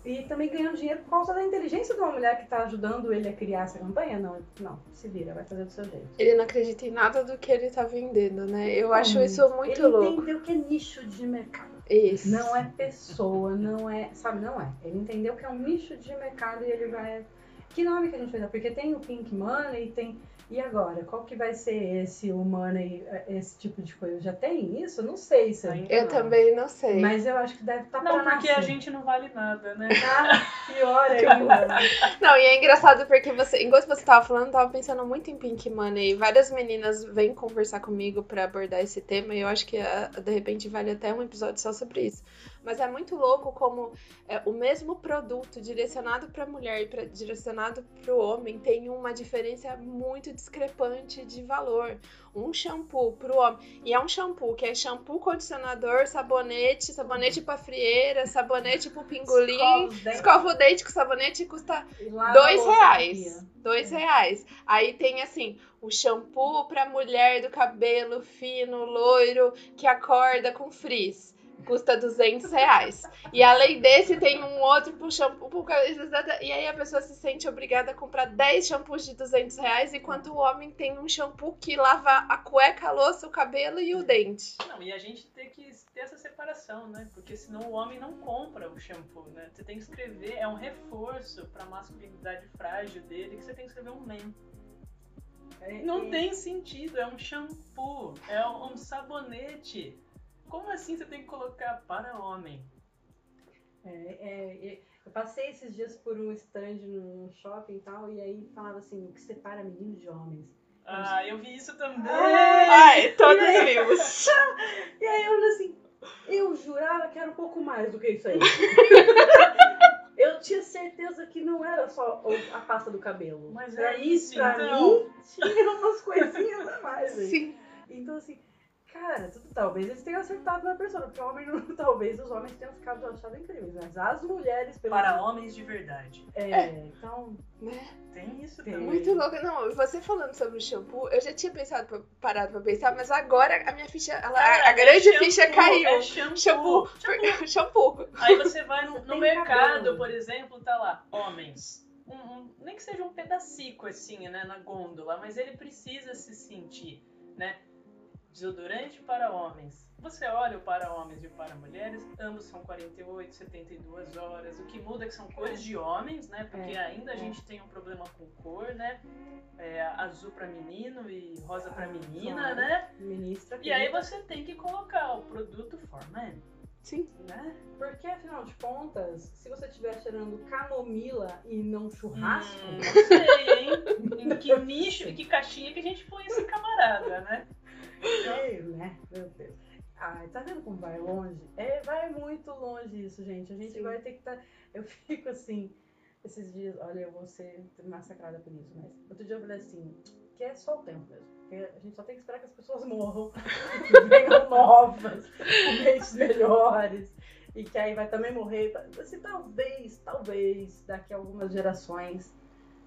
e também ganhando dinheiro por causa da inteligência de uma mulher que está ajudando ele a criar essa campanha? Não, não, se vira, vai fazer do seu jeito. Ele não acredita em nada do que ele tá vendendo, né? Eu acho isso muito ele louco. entendeu que é nicho de mercado. Isso. Não é pessoa, não é. Sabe, não é. Ele entendeu que é um nicho de mercado e ele vai. Que nome que a gente vai dar? Porque tem o Pink Money, tem. E agora? Qual que vai ser esse o Money, esse tipo de coisa? Já tem isso? Não sei se Ainda Eu não. também não sei. Mas eu acho que deve estar Não, pra porque nascer. a gente não vale nada, né? Ah, pior ainda. Não, e é engraçado porque você, enquanto você tava falando, eu tava pensando muito em Pink Money. Várias meninas vêm conversar comigo pra abordar esse tema e eu acho que ah, de repente vale até um episódio só sobre isso. Mas é muito louco como é, o mesmo produto direcionado pra mulher e pra, direcionado pro homem tem uma diferença muito discrepante de valor. Um shampoo pro homem. E é um shampoo que é shampoo, condicionador, sabonete, sabonete pra frieira, sabonete pro pingolim. Escova o dente com sabonete custa e dois a reais. Dois reais. Aí tem assim, o shampoo pra mulher do cabelo fino, loiro, que acorda com frizz. Custa 200 reais. E além desse, tem um outro pro shampoo. E aí a pessoa se sente obrigada a comprar 10 shampoos de 200 reais, enquanto o homem tem um shampoo que lava a cueca, a louça, o cabelo e o dente. Não, e a gente tem que ter essa separação, né? Porque senão o homem não compra o shampoo, né? Você tem que escrever, é um reforço pra masculinidade frágil dele que você tem que escrever um men. É, Não tem sentido, é um shampoo, é um sabonete. Como assim você tem que colocar para homem? É, é, é, eu passei esses dias por um stand num shopping e tal, e aí falava assim, o que separa menino de homens. Ah, eu vi isso também. Ai, todos vimos. E aí eu olhei assim, eu jurava que era um pouco mais do que isso aí. eu tinha certeza que não era só a pasta do cabelo. Mas pra é isso, isso, pra então. mim, tinha umas coisinhas a mais aí. Sim. Então assim, cara, tudo, talvez eles tenham acertado na pessoa, porque o homem não, talvez os homens tenham ficado achando incríveis, mas as mulheres pelo Para homens de verdade. é, então Tem isso Tem. também. Muito louco. Não, você falando sobre o shampoo, eu já tinha pensado, pra- parado pra pensar, mas agora a minha ficha, ela, Cara, a grande é shampoo, ficha caiu. É shampoo. Shampoo. Shampoo. shampoo. Aí você vai no, no mercado, cabelo. por exemplo, tá lá, homens. Um- um- nem que seja um pedacico assim, né, na gôndola, mas ele precisa se sentir, né? Desodorante para homens. Você olha o para homens e o para mulheres, ambos são 48, 72 horas. O que muda é que são cores de homens, né? Porque É, ainda a é. gente tem um problema com cor, né? É, azul para menino e rosa para Ah, menina, claro. né? ministra E aí você tem que colocar o produto for men, Sim. né? Porque afinal de contas, se você estiver cheirando camomila e não churrasco, Hum, não sei, hein? Em que nicho, em que caixinha que a gente põe esse camarada, né? É, né? Meu Deus. Ai, tá vendo como vai longe? É, vai muito longe isso, gente. A gente Sim. vai ter que estar. Eu fico assim, esses dias, olha, eu vou ser massacrada por isso, mas outro dia eu falei assim, que é só o tempo mesmo. Porque a gente só tem que esperar que as pessoas morram, que venham novas, mentes melhores. E que aí vai também morrer. Assim, talvez, talvez, daqui a algumas gerações.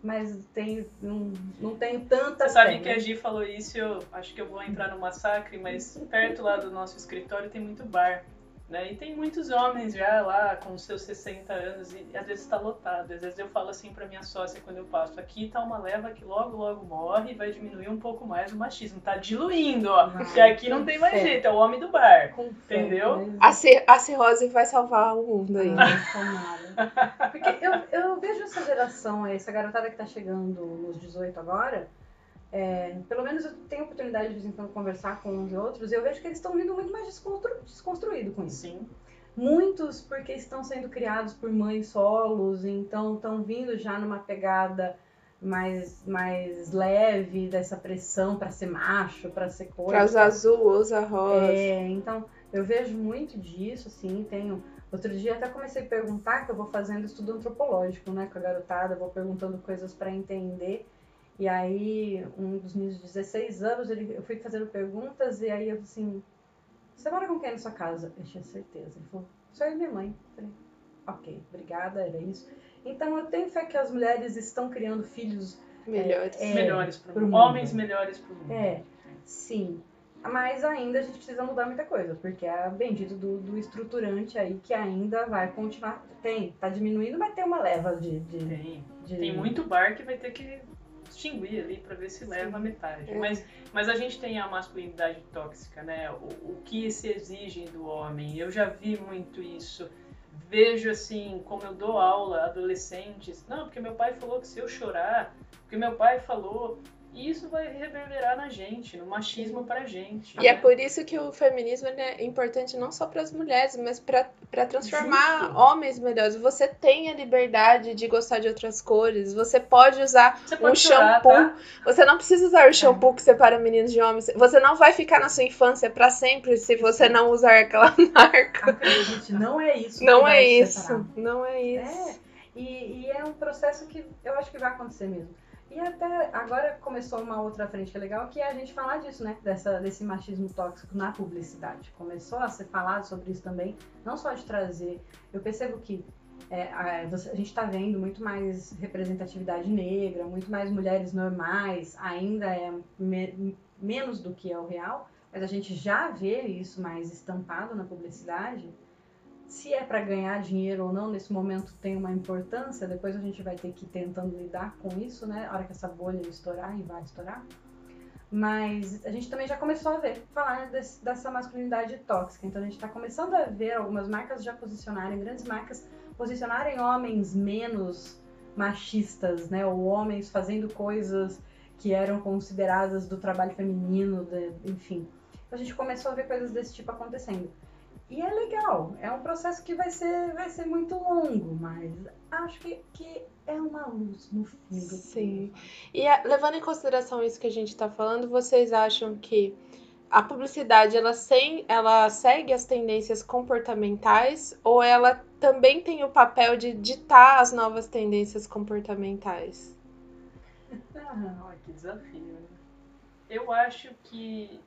Mas tem, não, não tenho tanta Você sabe que né? a Gi falou isso, eu acho que eu vou entrar no massacre, mas perto lá do nosso escritório tem muito bar. Né? E tem muitos homens já lá com seus 60 anos e às vezes está lotado. Às vezes eu falo assim para minha sócia quando eu passo: aqui tá uma leva que logo, logo morre e vai diminuir um pouco mais o machismo. Tá diluindo, ó. Não, Porque aqui não tem mais fé. jeito, é o homem do bar. Com fé, Entendeu? A, a cirrose vai salvar o mundo ainda. Não, tomara. Porque eu, eu vejo essa geração, essa garotada que tá chegando nos 18 agora, é, pelo menos eu tenho a oportunidade de vez em quando conversar com uns e outros, e eu vejo que eles estão vindo muito mais desconstru desconstruídos com isso. Sim. Muitos porque estão sendo criados por mães solos, então estão vindo já numa pegada mais, mais leve dessa pressão pra ser macho, pra ser coisa. Pra usar azul, usa rosa. É, então eu vejo muito disso, assim, tenho. Outro dia até comecei a perguntar, que eu vou fazendo estudo antropológico, né, com a garotada, vou perguntando coisas para entender. E aí, um dos meus 16 anos, ele, eu fui fazendo perguntas, e aí eu assim, você mora com quem na sua casa? Eu tinha certeza. Ele falou, só eu e minha mãe. Eu falei, ok, obrigada, era isso. Então eu tenho fé que as mulheres estão criando filhos Melhores. É, melhores pro pro mundo. mundo. Homens melhores pro mundo. é, sim. Mas ainda a gente precisa mudar muita coisa, porque é bendito do, do estruturante aí que ainda vai continuar. Tem, tá diminuindo, mas tem uma leva de. de Tem. de- Tem muito bar que vai ter que extinguir ali para ver se leva a metade. É. Mas, mas a gente tem a masculinidade tóxica, né? O, o que se exige do homem. Eu já vi muito isso. Vejo assim, como eu dou aula a adolescentes, não, porque meu pai falou que se eu chorar, porque meu pai falou, e isso vai reverberar na gente, no machismo pra gente. E é por isso que o feminismo é importante não só para as mulheres, mas para transformar Justo. homens melhores. Você tem a liberdade de gostar de outras cores, você pode usar Você um chorar, shampoo. tá? Você não precisa usar o shampoo que separa meninos de homens. Você não vai ficar na sua infância para sempre se você não usar aquela marca. Acredite, não é isso. que Não é isso. separar. Não é isso. É, e, e é um processo que eu acho que vai acontecer mesmo. E até agora começou uma outra frente que é legal, que é a gente falar disso, né? Dessa, desse machismo tóxico na publicidade. Começou a ser falado sobre isso também, não só de trazer. Eu percebo que é, a, a gente está vendo muito mais representatividade negra, muito mais mulheres normais, ainda é me- menos do que é o real, mas a gente já vê isso mais estampado na publicidade se é para ganhar dinheiro ou não, nesse momento tem uma importância, depois a gente vai ter que ir tentando lidar com isso, né? A hora que essa bolha estourar, e vai estourar. Mas a gente também já começou a ver, falar desse- dessa masculinidade tóxica. Então a gente está começando a ver algumas marcas já posicionarem, grandes marcas, posicionarem homens menos machistas, né? Ou homens fazendo coisas que eram consideradas do trabalho feminino, de- enfim. Então a gente começou a ver coisas desse tipo acontecendo. E é legal, é um processo que vai ser, vai ser muito longo, mas acho que, que é uma luz no fim do Sim. E a- levando em consideração isso que a gente está falando, vocês acham que a publicidade ela, sem, ela segue as tendências comportamentais ou ela também tem o papel de ditar as novas tendências comportamentais? Ah, Olha que desafio. né? Eu acho que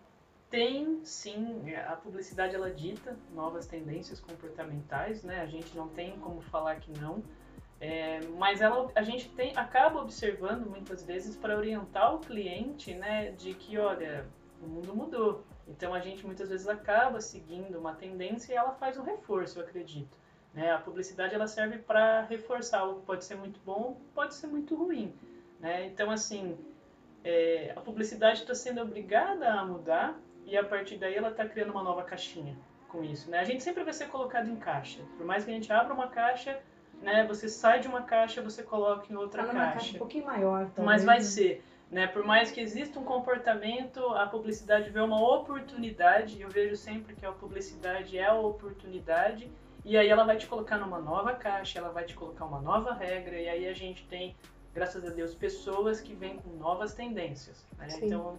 tem sim, a publicidade ela dita novas tendências comportamentais, né? A gente não tem como falar que não. É, mas ela, a gente tem, acaba observando muitas vezes para orientar o cliente, né, de que, olha, o mundo mudou. Então a gente muitas vezes acaba seguindo uma tendência e ela faz um reforço, eu acredito. Né? A publicidade ela serve para reforçar algo que pode ser muito bom, pode ser muito ruim. Né? Então, assim, é, a publicidade está sendo obrigada a mudar e a partir daí ela está criando uma nova caixinha com isso. Né? A gente sempre vai ser colocado em caixa. Por mais que a gente abra uma caixa, né, você sai de uma caixa, você coloca em outra caixa caixa. um pouquinho maior, talvez. Mas vai ser. Né? Por mais que exista um comportamento, a publicidade vê uma oportunidade. Eu vejo sempre que a publicidade é a oportunidade. E aí ela vai te colocar numa nova caixa, ela vai te colocar uma nova regra. E aí a gente tem, graças a Deus, pessoas que vêm com novas tendências. né? Então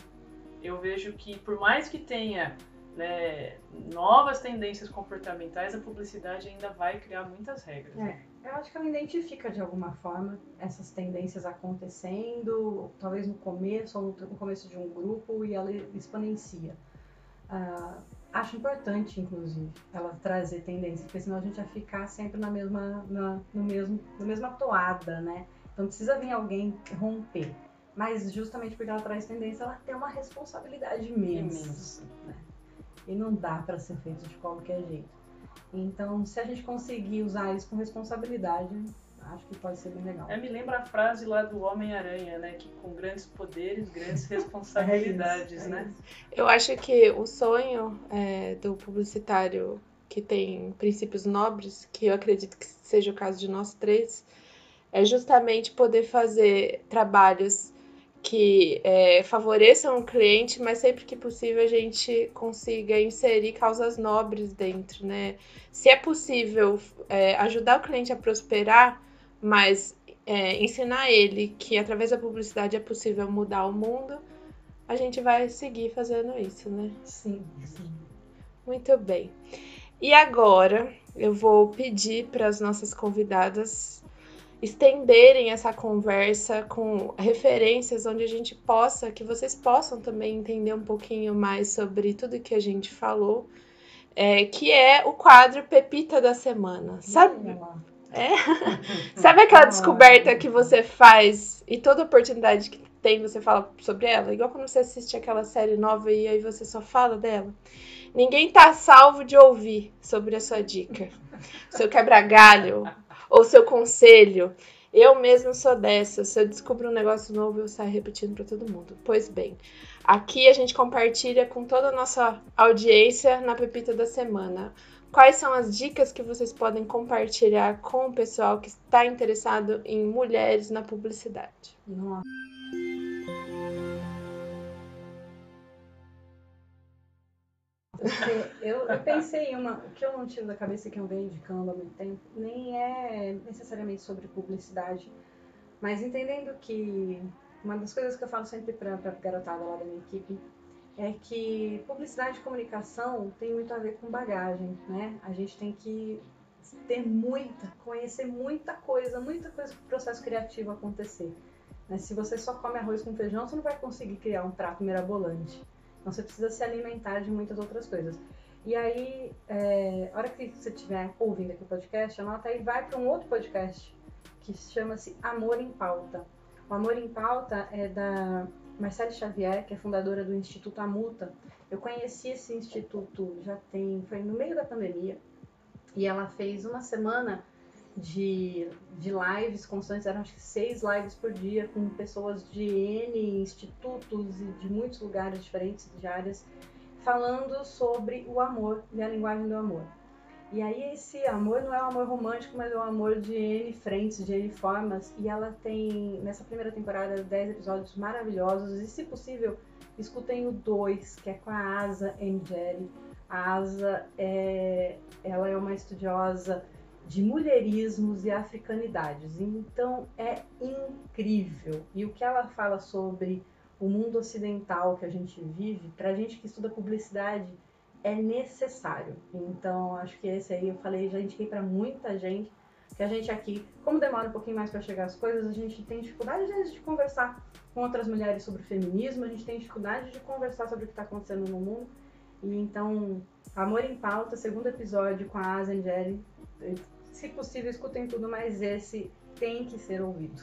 eu vejo que por mais que tenha né, novas tendências comportamentais, a publicidade ainda vai criar muitas regras. né? É, eu acho que ela identifica de alguma forma essas tendências acontecendo, talvez no começo ou no começo de um grupo, e ela exponencia. Ah, acho importante, inclusive, ela trazer tendências, porque senão a gente vai ficar sempre na mesma, na, no mesmo, na mesma toada, né? Então precisa vir alguém romper. Mas justamente porque ela traz tendência, ela tem uma responsabilidade imensa. Né? E não dá para ser feito de qualquer jeito. Então, se a gente conseguir usar isso com responsabilidade, acho que pode ser bem legal. É, me lembra a frase lá do Homem-Aranha, né? Que com grandes poderes, grandes responsabilidades, É né? isso. Eu acho que o sonho é, do publicitário que tem princípios nobres, que eu acredito que seja o caso de nós três, é justamente poder fazer trabalhos que é, favoreçam o cliente, mas sempre que possível a gente consiga inserir causas nobres dentro, né? Se é possível é, ajudar o cliente a prosperar, mas é, ensinar ele que através da publicidade é possível mudar o mundo, a gente vai seguir fazendo isso, né? Sim, sim. Muito bem. E agora eu vou pedir para as nossas convidadas estenderem essa conversa com referências onde a gente possa, que vocês possam também entender um pouquinho mais sobre tudo que a gente falou, é, que é o quadro Pepita da Semana. Sabe, lá. sabe aquela descoberta que você faz e toda oportunidade que tem, você fala sobre ela. Igual quando você assiste aquela série nova e aí você só fala dela. Ninguém tá salvo de ouvir sobre a sua dica, seu quebra-galho ou seu conselho. Eu mesmo sou dessa. Se eu descubro um negócio novo, eu saio repetindo para todo mundo. Pois bem, aqui a gente compartilha com toda a nossa audiência na Pepita da Semana. Quais são as dicas que vocês podem compartilhar com o pessoal que está interessado em mulheres na publicidade? Nossa. Eu, eu, pensei em uma, o que eu não tiro da cabeça que eu venho indicando há muito tempo, nem é necessariamente sobre publicidade, mas entendendo que uma das coisas que eu falo sempre para a garotada lá da minha equipe é que publicidade e comunicação tem muito a ver com bagagem, né? A gente tem que ter muita, conhecer muita coisa, muita coisa para o processo criativo acontecer. Né? Se você só come arroz com feijão, você não vai conseguir criar um prato mirabolante. Então você precisa se alimentar de muitas outras coisas. E aí, é, a hora que você estiver ouvindo aqui o podcast, anota aí, vai para um outro podcast que chama-se Amor em Pauta. O Amor em Pauta é da Marcele Xavier, que é fundadora do Instituto Amuta. Eu conheci esse instituto já tem, foi no meio da pandemia, e ela fez uma semana de, de lives constantes, eram acho que seis lives por dia, com pessoas de N institutos e de muitos lugares diferentes, de áreas, falando sobre o amor e a linguagem do amor. E aí esse amor não é um amor romântico, mas é um amor de N frentes, de N formas. E ela tem, nessa primeira temporada, 10 episódios maravilhosos. E se possível, escutem o 2, que é com a Asa Angeli. A Asa, é, ela é uma estudiosa de mulherismos e africanidades. Então é incrível. E o que ela fala sobre o mundo ocidental que a gente vive, para gente que estuda publicidade, é necessário. Então acho que esse aí eu falei, já indiquei para muita gente. Que a gente aqui, como demora um pouquinho mais para chegar as coisas, a gente tem dificuldade vezes de conversar com outras mulheres sobre feminismo, a gente tem dificuldade de conversar sobre o que está acontecendo no mundo. E então, Amor em Pauta, segundo episódio com a Asa Angeli, se possível, escutem tudo, mas esse tem que ser ouvido.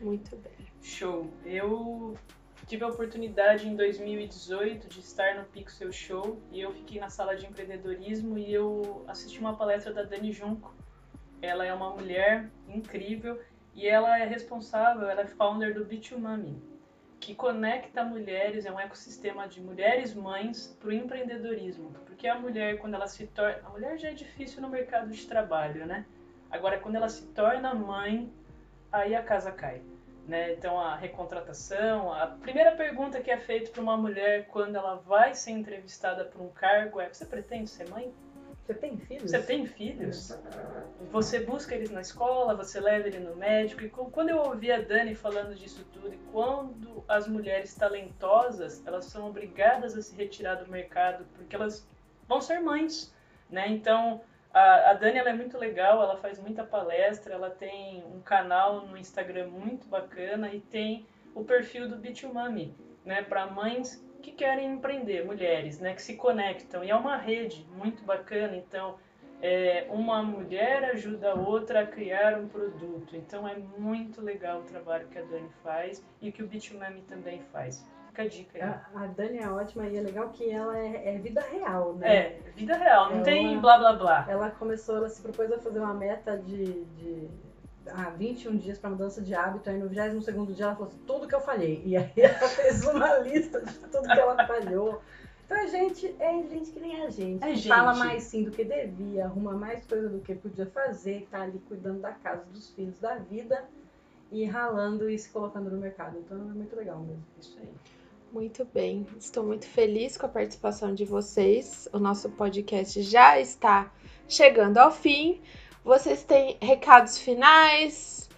Muito bem. Show. Eu tive a oportunidade em 2018 de estar no Pixel Show e eu fiquei na sala de empreendedorismo e eu assisti uma palestra da Dani Junco. Ela é uma mulher incrível e ela é responsável, ela é founder do Bitumami, que conecta mulheres, é um ecossistema de mulheres mães para o empreendedorismo. Porque a mulher, quando ela se torna. A mulher já é difícil no mercado de trabalho, né? Agora, quando ela se torna mãe, aí a casa cai. Né? Então, a recontratação. A primeira pergunta que é feita para uma mulher quando ela vai ser entrevistada por um cargo é: Você pretende ser mãe? Você tem filhos? Você tem filhos? Você busca eles na escola, você leva ele no médico. E quando eu ouvi a Dani falando disso tudo, e quando as mulheres talentosas, elas são obrigadas a se retirar do mercado porque elas vão ser mães, né? Então, a, a Dani ela é muito legal, ela faz muita palestra, ela tem um canal no Instagram muito bacana e tem o perfil do Bitumami, né, para mães que querem empreender, mulheres, né, que se conectam. E é uma rede muito bacana, então é, uma mulher ajuda a outra a criar um produto. Então é muito legal o trabalho que a Dani faz e que o Bitumami também faz. Fica a dica aí. A, a Dani é ótima e é legal que ela é, é vida real, né? É, vida real, não ela, tem blá blá blá. Ela começou, ela se propôs a fazer uma meta de, de ah, 21 dias para mudança de hábito, aí no 22 dia ela falou assim, tudo que eu falhei. E aí ela fez uma lista de tudo que ela falhou. Então a gente é gente que nem a gente. É gente. Fala mais sim do que devia, arruma mais coisa do que podia fazer, tá ali cuidando da casa, dos filhos, da vida e ralando e se colocando no mercado. Então é muito legal mesmo. Isso aí. Muito bem, estou muito feliz com a participação de vocês. O nosso podcast já está chegando ao fim. Vocês têm recados finais?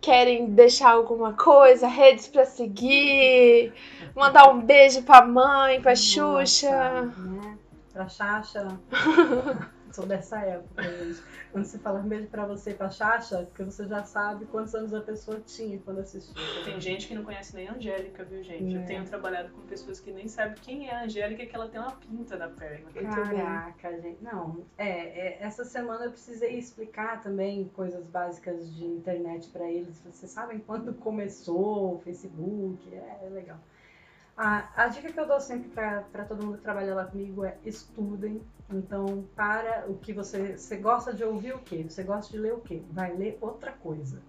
Querem deixar alguma coisa? Redes para seguir? Mandar um beijo pra mãe, pra Xuxa? Né? Pra Xaxa. Sou dessa época, gente. Quando você fala beijo pra você e pra Xaxa, porque você já sabe quantos anos a pessoa tinha quando assistiu. Tem gente que não conhece nem a Angélica, viu, gente? É. Eu tenho trabalhado com pessoas que nem sabem quem é a Angélica, que ela tem uma pinta na perna. Caraca, gente. Não, é, é, essa semana eu precisei explicar também coisas básicas de internet pra eles. Vocês sabem quando começou o Facebook? É, é legal. A, a dica que eu dou sempre para todo mundo que trabalha lá comigo é estudem. Então, para o que você, você gosta de ouvir o quê? Você gosta de ler o quê? Vai ler outra coisa.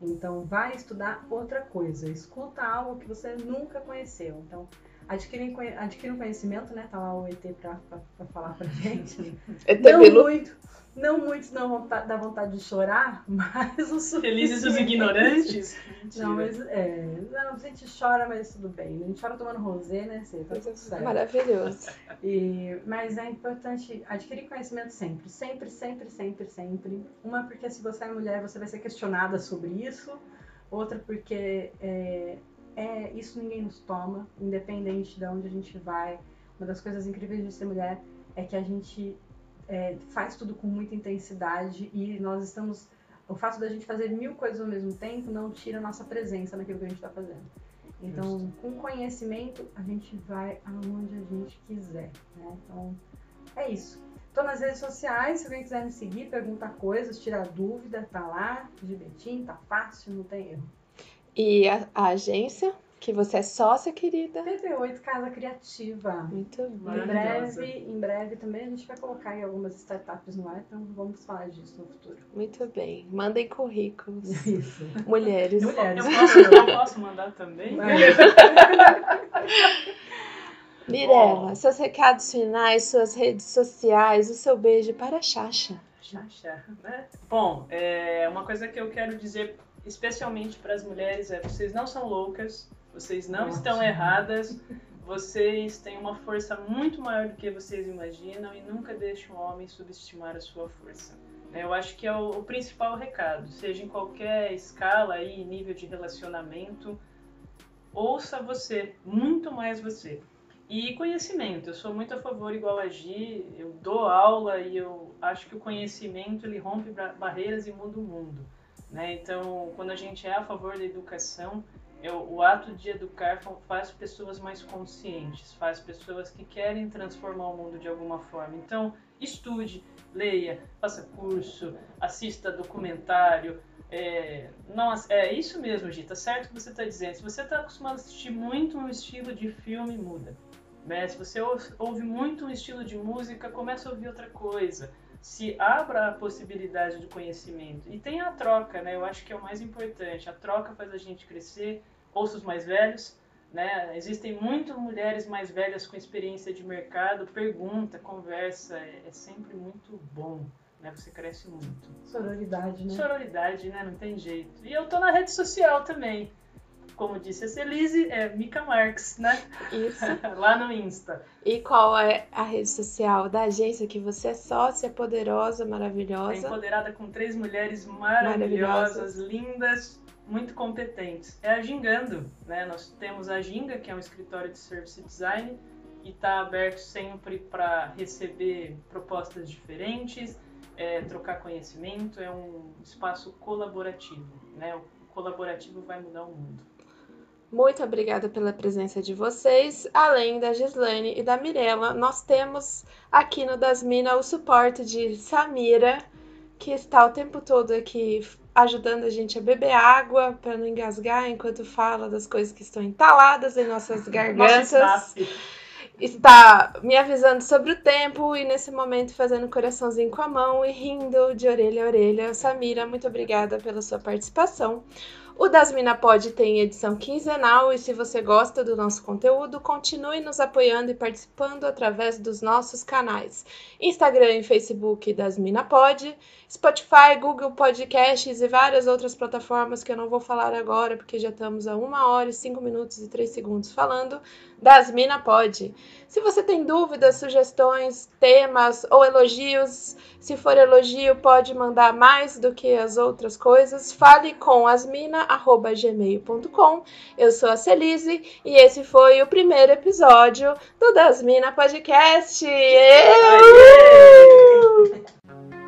Então, vai estudar outra coisa. Escuta algo que você nunca conheceu. Então, adquire, adquire um conhecimento, né? Tá lá o ET para falar pra gente. É Não Bilu. muito, não muito não vontade, dá vontade de chorar, mas o suficiente. Felizes os ignorantes? Mentira. Não, mas é, não, a gente chora, mas tudo bem. A gente chora tomando rosé, né? Cê, tá tudo certo. Maravilhoso. E, mas é importante adquirir conhecimento sempre, sempre, sempre, sempre, sempre. Uma porque se você é mulher, você vai ser questionada sobre isso. Outra porque é, é isso ninguém nos toma, independente de onde a gente vai. Uma das coisas incríveis de ser mulher é que a gente é, faz tudo com muita intensidade e nós estamos. O fato da gente fazer mil coisas ao mesmo tempo não tira a nossa presença naquilo que a gente está fazendo. Então, com conhecimento, a gente vai aonde a gente quiser. Né? Então, é isso. Estou nas redes sociais, se alguém quiser me seguir, perguntar coisas, tirar dúvida, tá lá. De Betim, tá fácil, não tem erro. E a, a agência, que você é sócia, querida. PP8 Casa Criativa. Muito bom. Em breve, em breve também a gente vai colocar aí algumas startups no ar, então vamos falar disso no futuro. Muito bem. Mandem currículos. Isso. Mulheres. Eu, Mulheres. eu posso, eu posso mandar também? Mirella, seus recados finais, suas redes sociais, o seu beijo para a Xaxa. Xaxá, né? Bom, é, uma coisa que eu quero dizer especialmente para as mulheres é vocês não são loucas, vocês não Ótimo. estão erradas, vocês têm uma força muito maior do que vocês imaginam e nunca deixem o homem subestimar a sua força. né? Eu acho que é o, o principal recado, seja em qualquer escala e nível de relacionamento, ouça você, muito mais você. E conhecimento, eu sou muito a favor, igual a Gi, eu dou aula e eu acho que o conhecimento ele rompe ba- barreiras e muda o mundo. Né? Então, quando a gente é a favor da educação, é o, ato de educar fa- faz pessoas mais conscientes, faz pessoas que querem transformar o mundo de alguma forma. Então, estude, leia, faça curso, assista documentário. É, não, ass- é isso mesmo, Gi, tá certo que você está dizendo. Se você está acostumado a assistir muito um estilo de filme, muda. Né? Se você ou- ouve muito um estilo de música, começa a ouvir outra coisa. Se abra a possibilidade de conhecimento. E tem a troca, né? Eu acho que é o mais importante. A troca faz a gente crescer. Ouça os mais velhos, né? Existem muitas mulheres mais velhas com experiência de mercado. Pergunta, conversa. É, é sempre muito bom, né? Você cresce muito. Sororidade, né? Sororidade, né? Não tem jeito. E eu tô na rede social também. Como disse a Celise, é Mica Marques, né? Isso. Lá no Insta. E qual é a rede social da agência que você é sócia, poderosa, É maravilhosa? empoderada com três mulheres Maravilhosas. maravilhosas, lindas, muito competentes. É a Gingando, né? Nós temos a Ginga, que é um escritório de service design, e está aberto sempre para receber propostas diferentes, é, trocar conhecimento, é um espaço colaborativo, né? O colaborativo vai mudar o mundo. Muito obrigada pela presença de vocês. Além da Gislaine e da Mirella, nós temos aqui no Das Minas o suporte de Samira, que está o tempo todo aqui ajudando a gente a beber água para não engasgar enquanto fala das coisas que estão entaladas em nossas gargantas. está me avisando sobre o tempo e nesse momento fazendo coraçãozinho com a mão e rindo de orelha a orelha. Samira, muito obrigada pela sua participação. O Das Mina Pod tem edição quinzenal e se você gosta do nosso conteúdo, continue nos apoiando e participando através dos nossos canais. Instagram e Facebook Das Mina Pod, Spotify, Google Podcasts e várias outras plataformas que eu não vou falar agora porque já estamos a uma hora e cinco minutos e três segundos falando das Mina Pod. Se você tem dúvidas, sugestões, temas ou elogios, se for elogio, pode mandar mais do que as outras coisas. Fale com asmina@gmail.com. Eu sou a Celise e esse foi o primeiro episódio do Das Mina Podcast. Uhul!